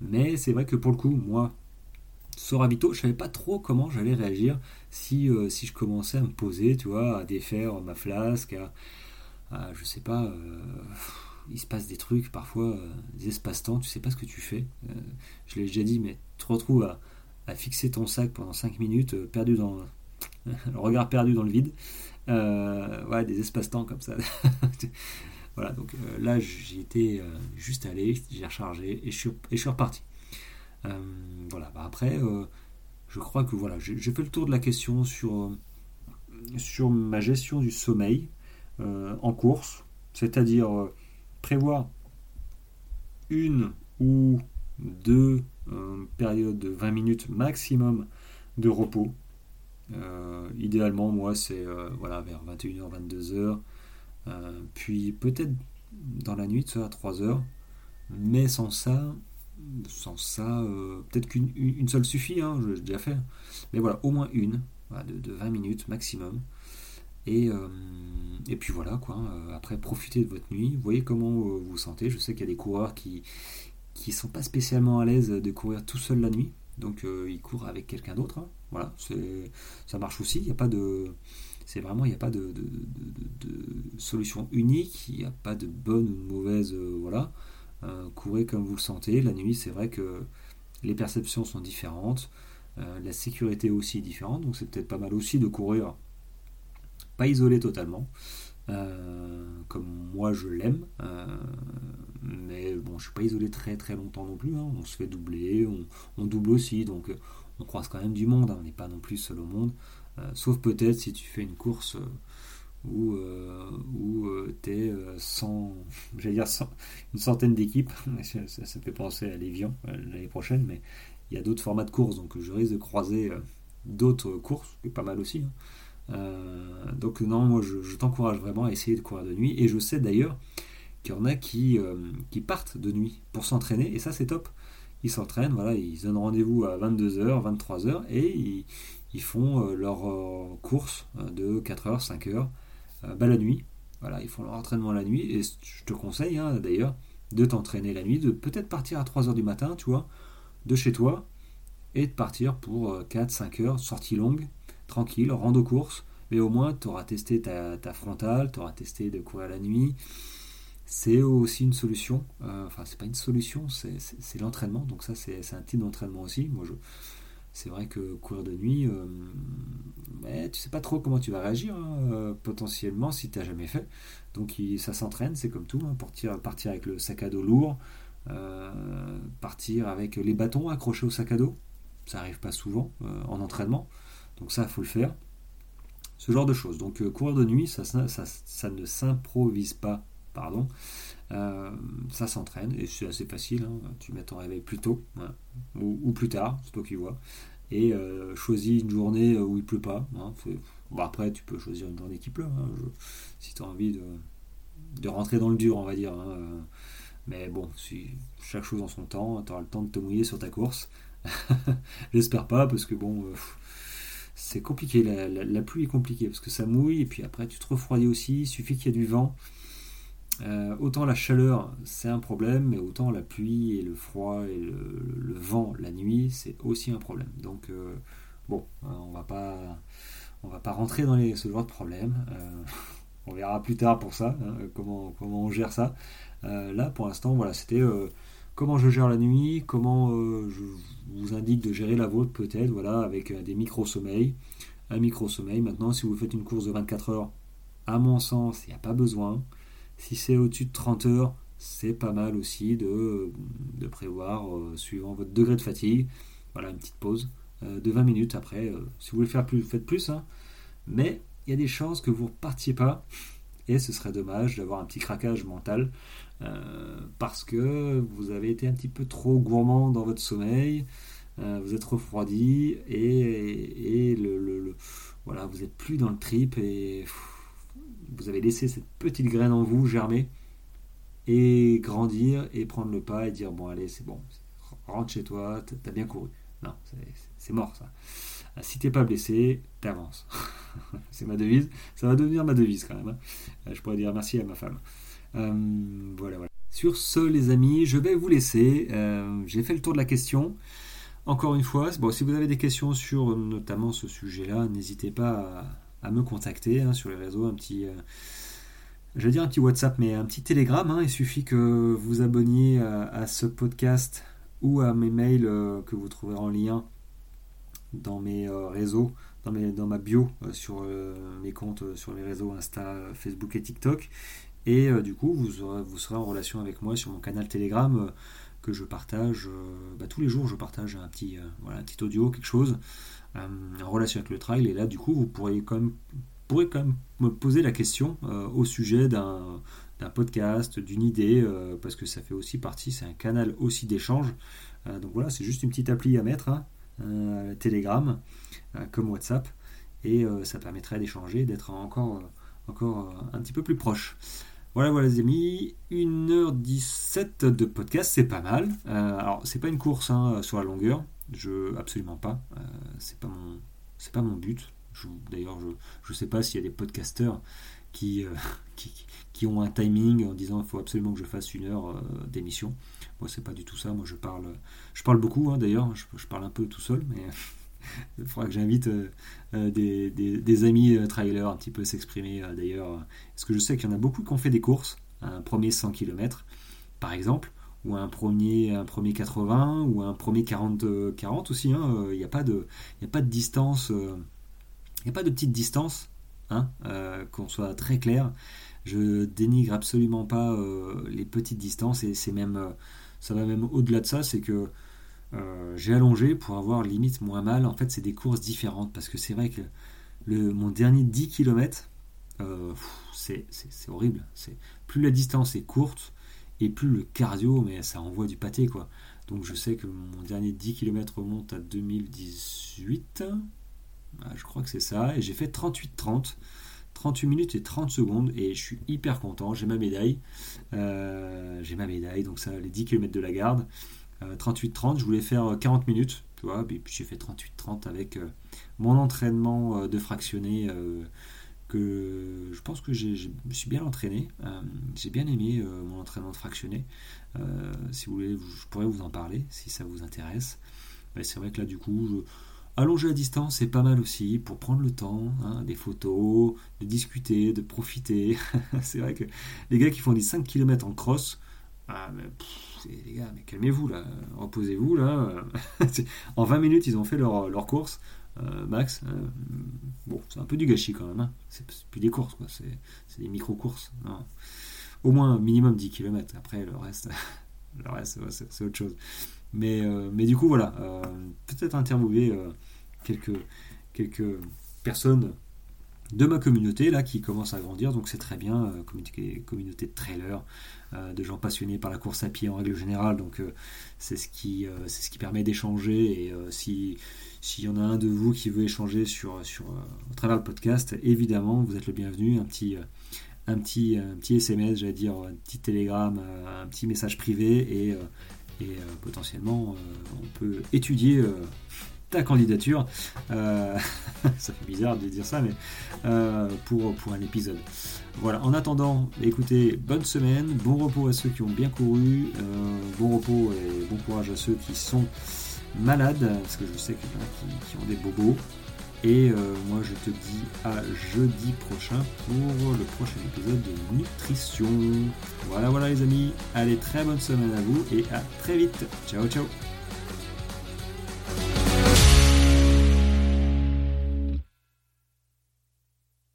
Mais c'est vrai que pour le coup, moi, ce ravito, je savais pas trop comment j'allais réagir si, euh, si je commençais à me poser, tu vois, à défaire ma flasque, à, je sais pas, euh, il se passe des trucs parfois, euh, des espaces-temps, tu sais pas ce que tu fais. je l'ai déjà dit, mais tu te retrouves à, fixer ton sac pendant 5 minutes, perdu dans [LAUGHS] le regard perdu dans le vide. des espaces-temps comme ça. [LAUGHS] voilà, donc là j'y étais juste allé, j'ai rechargé et je suis reparti. Euh, voilà, bah, après, euh, je crois que voilà, j'ai fait le tour de la question sur, euh, ma gestion du sommeil en course, c'est-à-dire prévoir une ou deux périodes de 20 minutes maximum de repos. idéalement, moi, c'est voilà, vers 21h, 22h, puis peut-être dans la nuit, soit à 3h, mais sans ça, sans ça, euh, peut-être qu'une seule suffit, hein, j'ai déjà fait. Mais voilà, au moins une, de, 20 minutes maximum. Et, euh, et puis voilà, quoi. Euh, après, profitez de votre nuit. Voyez comment vous sentez. Je sais qu'il y a des coureurs qui qui sont pas spécialement à l'aise de courir tout seul la nuit. Donc ils courent avec quelqu'un d'autre. Hein. Voilà, ça marche aussi. Il n'y a pas de. C'est vraiment, il n'y a pas de, solution unique. Il n'y a pas de bonne ou de mauvaise. voilà. Euh, courez comme vous le sentez. La nuit, c'est vrai que les perceptions sont différentes. Euh, la sécurité aussi est différente. Donc c'est peut-être pas mal aussi de courir pas isolé totalement. Euh, comme moi je l'aime. mais bon, je suis pas isolé très très longtemps non plus. Hein. On se fait doubler, on, double aussi, donc on croise quand même du monde. Hein. On n'est pas non plus seul au monde. sauf peut-être si tu fais une course où, euh, où euh, tu es sans, j'allais dire une centaine d'équipes. [LAUGHS] ça, fait penser à l'Evian euh, l'année prochaine, mais il y a d'autres formats de courses, donc je risque de croiser d'autres courses, pas mal aussi. Hein. donc non, moi je, t'encourage vraiment à essayer de courir de nuit, et je sais d'ailleurs qu'il y en a qui, partent de nuit pour s'entraîner, et ça c'est top. Ils s'entraînent, voilà, ils donnent rendez-vous à 22h, 23h, et ils, ils font leur course de 4h, 5h euh, bah, la nuit. Voilà, ils font leur entraînement la nuit. Et je te conseille hein, d'ailleurs de t'entraîner la nuit, de peut-être partir à 3h du matin, tu vois, de chez toi, et de partir pour 4-5 euh, heures, sortie longue, tranquille, rando course, mais au moins tu auras testé ta, frontale, tu auras testé de courir la nuit. C'est aussi une solution, euh, enfin c'est pas une solution, c'est l'entraînement, donc ça c'est un type d'entraînement aussi. Moi je, c'est vrai que courir de nuit, euh, tu sais pas trop comment tu vas réagir hein, euh, potentiellement si tu n'as jamais fait. Donc ça s'entraîne, c'est comme tout, hein, partir, avec le sac à dos lourd, euh, partir avec les bâtons accrochés au sac à dos, ça arrive pas souvent en entraînement, donc ça faut le faire. Ce genre de choses. Donc courir de nuit, ça, ça, ne s'improvise pas, pardon. Ça s'entraîne et c'est assez facile. Hein. Tu mets ton réveil plus tôt ou, ou, plus tard, c'est toi qui vois et choisis une journée où il pleut pas. Hein. bon, après, tu peux choisir une journée qui pleut, hein, si tu as envie de, rentrer dans le dur, on va dire. Hein, mais bon, si chaque chose en son temps, tu auras le temps de te mouiller sur ta course. [LAUGHS] J'espère pas, parce que bon, c'est compliqué. La, pluie est compliquée parce que ça mouille et puis après tu te refroidis aussi. Il suffit qu'il y ait du vent. Euh, autant la chaleur c'est un problème, mais autant la pluie et le froid et le, vent la nuit c'est aussi un problème. Donc euh, bon, hein, on va pas va pas rentrer dans les, ce genre de problème. Euh, [LAUGHS] on verra plus tard pour ça hein, comment on gère ça. là pour l'instant voilà c'était comment je gère la nuit, comment euh, je vous indique de gérer la vôtre peut-être, voilà, avec euh, des micro-sommeils. Un micro-sommeil, maintenant, si vous faites une course de 24 heures, à mon sens, il n'y a pas besoin. Si c'est au-dessus de 30 heures, c'est pas mal aussi de, de prévoir, euh, suivant votre degré de fatigue, voilà, une petite pause de 20 minutes après. si vous voulez faire plus, faites plus. Hein. Mais il y a des chances que vous ne repartiez pas. Et ce serait dommage d'avoir un petit craquage mental euh, parce que vous avez été un petit peu trop gourmand dans votre sommeil, euh, vous êtes refroidi et, le, voilà, vous n'êtes plus dans le trip et vous avez laissé cette petite graine en vous germer et grandir et prendre le pas et dire bon allez c'est bon, rentre chez toi, t'as bien couru. Non, c'est mort ça. Euh, si t'es pas blessé, t'avances. [LAUGHS] c'est ma devise. Ça va devenir ma devise quand même. Hein. Je pourrais dire merci à ma femme. Euh, voilà, voilà. Sur ce, les amis, je vais vous laisser. Euh, j'ai fait le tour de la question. Encore une fois, bon, si vous avez des questions sur notamment ce sujet-là, n'hésitez pas à, me contacter hein, sur les réseaux. Un petit, euh, je vais dire un petit WhatsApp, mais un petit Telegram. Hein. il suffit que vous abonniez à, ce podcast ou à mes mails que vous trouverez en lien dans mes réseaux, dans, mes, dans ma bio sur mes comptes sur les réseaux Insta, Facebook et TikTok. Et euh, du coup, vous, vous serez en relation avec moi sur mon canal Telegram euh, que je partage euh, bah, tous les jours. Je partage un petit, voilà, un petit audio, quelque chose en relation avec le trail. Et là, du coup, vous pourrez quand même, pourrez quand même me poser la question au sujet d'un podcast, d'une idée, parce que ça fait aussi partie, c'est un canal aussi d'échange. donc voilà, c'est juste une petite appli à mettre, hein, Telegram, comme WhatsApp, et ça permettrait d'échanger, d'être encore, encore un petit peu plus proche. Voilà, voilà les amis, 1h17 de podcast, c'est pas mal. Euh, alors, c'est pas une course hein, sur la longueur, je absolument pas. Euh, c'est pas mon c'est pas mon but. D'ailleurs, je ne sais pas s'il y a des podcasteurs qui, euh, [LAUGHS] qui, qui, ont un timing en disant il faut absolument que je fasse une heure d'émission. Moi, c'est pas du tout ça. Moi, je parle, je parle beaucoup. Hein, d'ailleurs, je, je, parle un peu tout seul, mais [LAUGHS] il faudra que j'invite euh, euh, des, amis euh, trailers un petit peu s'exprimer d'ailleurs. Parce que je sais qu'il y en a beaucoup qui ont fait des courses, un premier 100 km par exemple, ou un premier, un premier 80, ou un premier 40, 40 aussi. Hein. Il n'y a, pas de, a pas de distance, il n'y a pas de petite distance, hein, qu'on soit très clair. Je dénigre absolument pas les petites distances et c'est même, ça va même au-delà de ça, c'est que euh, j'ai allongé pour avoir limite moins mal. En fait, c'est des courses différentes parce que c'est vrai que le, mon dernier 10 km, euh, c'est horrible. Plus la distance est courte et plus le cardio, mais ça envoie du pâté quoi. Donc je sais que mon dernier 10 km remonte à 2018. Ah, je crois que c'est ça. Et j'ai fait 38-30. 38 minutes et 30 secondes et je suis hyper content, j'ai ma médaille. Euh, j'ai ma médaille, donc ça, les 10 km de la garde. 38-30, euh, je voulais faire 40 euh, minutes, tu vois, et puis j'ai fait 38-30 avec euh, mon entraînement de fractionné que je pense que je me suis bien entraîné. j'ai bien aimé mon entraînement de fractionné. si vous voulez, je pourrais vous en parler si ça vous intéresse. c'est vrai que là, du coup, allonger à distance, c'est pas mal aussi pour prendre le temps, hein, des photos, de discuter, de profiter. [LAUGHS] c'est vrai que les gars qui font des 5 km en cross, ah, les gars, mais calmez-vous là, reposez-vous là. [LAUGHS] en 20 minutes, ils ont fait leur, leur course. Euh, max, euh, bon, c'est un peu du gâchis quand même. Hein. C'est plus des courses, quoi. C'est des micro-courses. Au moins minimum 10 km. Après, le reste, [LAUGHS] le reste c'est autre chose. Mais, euh, mais du coup, voilà. peut-être interviewer quelques, quelques personnes de ma communauté là qui commence à grandir, donc c'est très bien, euh, communauté, de trailers, euh, de gens passionnés par la course à pied en règle générale, donc euh, c'est ce qui c'est ce qui permet d'échanger et si s'il y en a un de vous qui veut échanger sur sur au travers le podcast, évidemment vous êtes le bienvenu, un petit un petit un SMS, j'allais dire un petit télégramme, un petit message privé et et potentiellement on peut étudier ta candidature. Euh, [LAUGHS] ça fait bizarre de dire ça, mais euh, pour, pour un épisode. Voilà, en attendant, écoutez, bonne semaine, bon repos à ceux qui ont bien couru, euh, bon repos et bon courage à ceux qui sont malades, parce que je sais qu'il y en a qui, ont des bobos. Et moi je te dis à jeudi prochain pour le prochain épisode de Nutrition. Voilà voilà les amis, allez très bonne semaine à vous et à très vite. Ciao ciao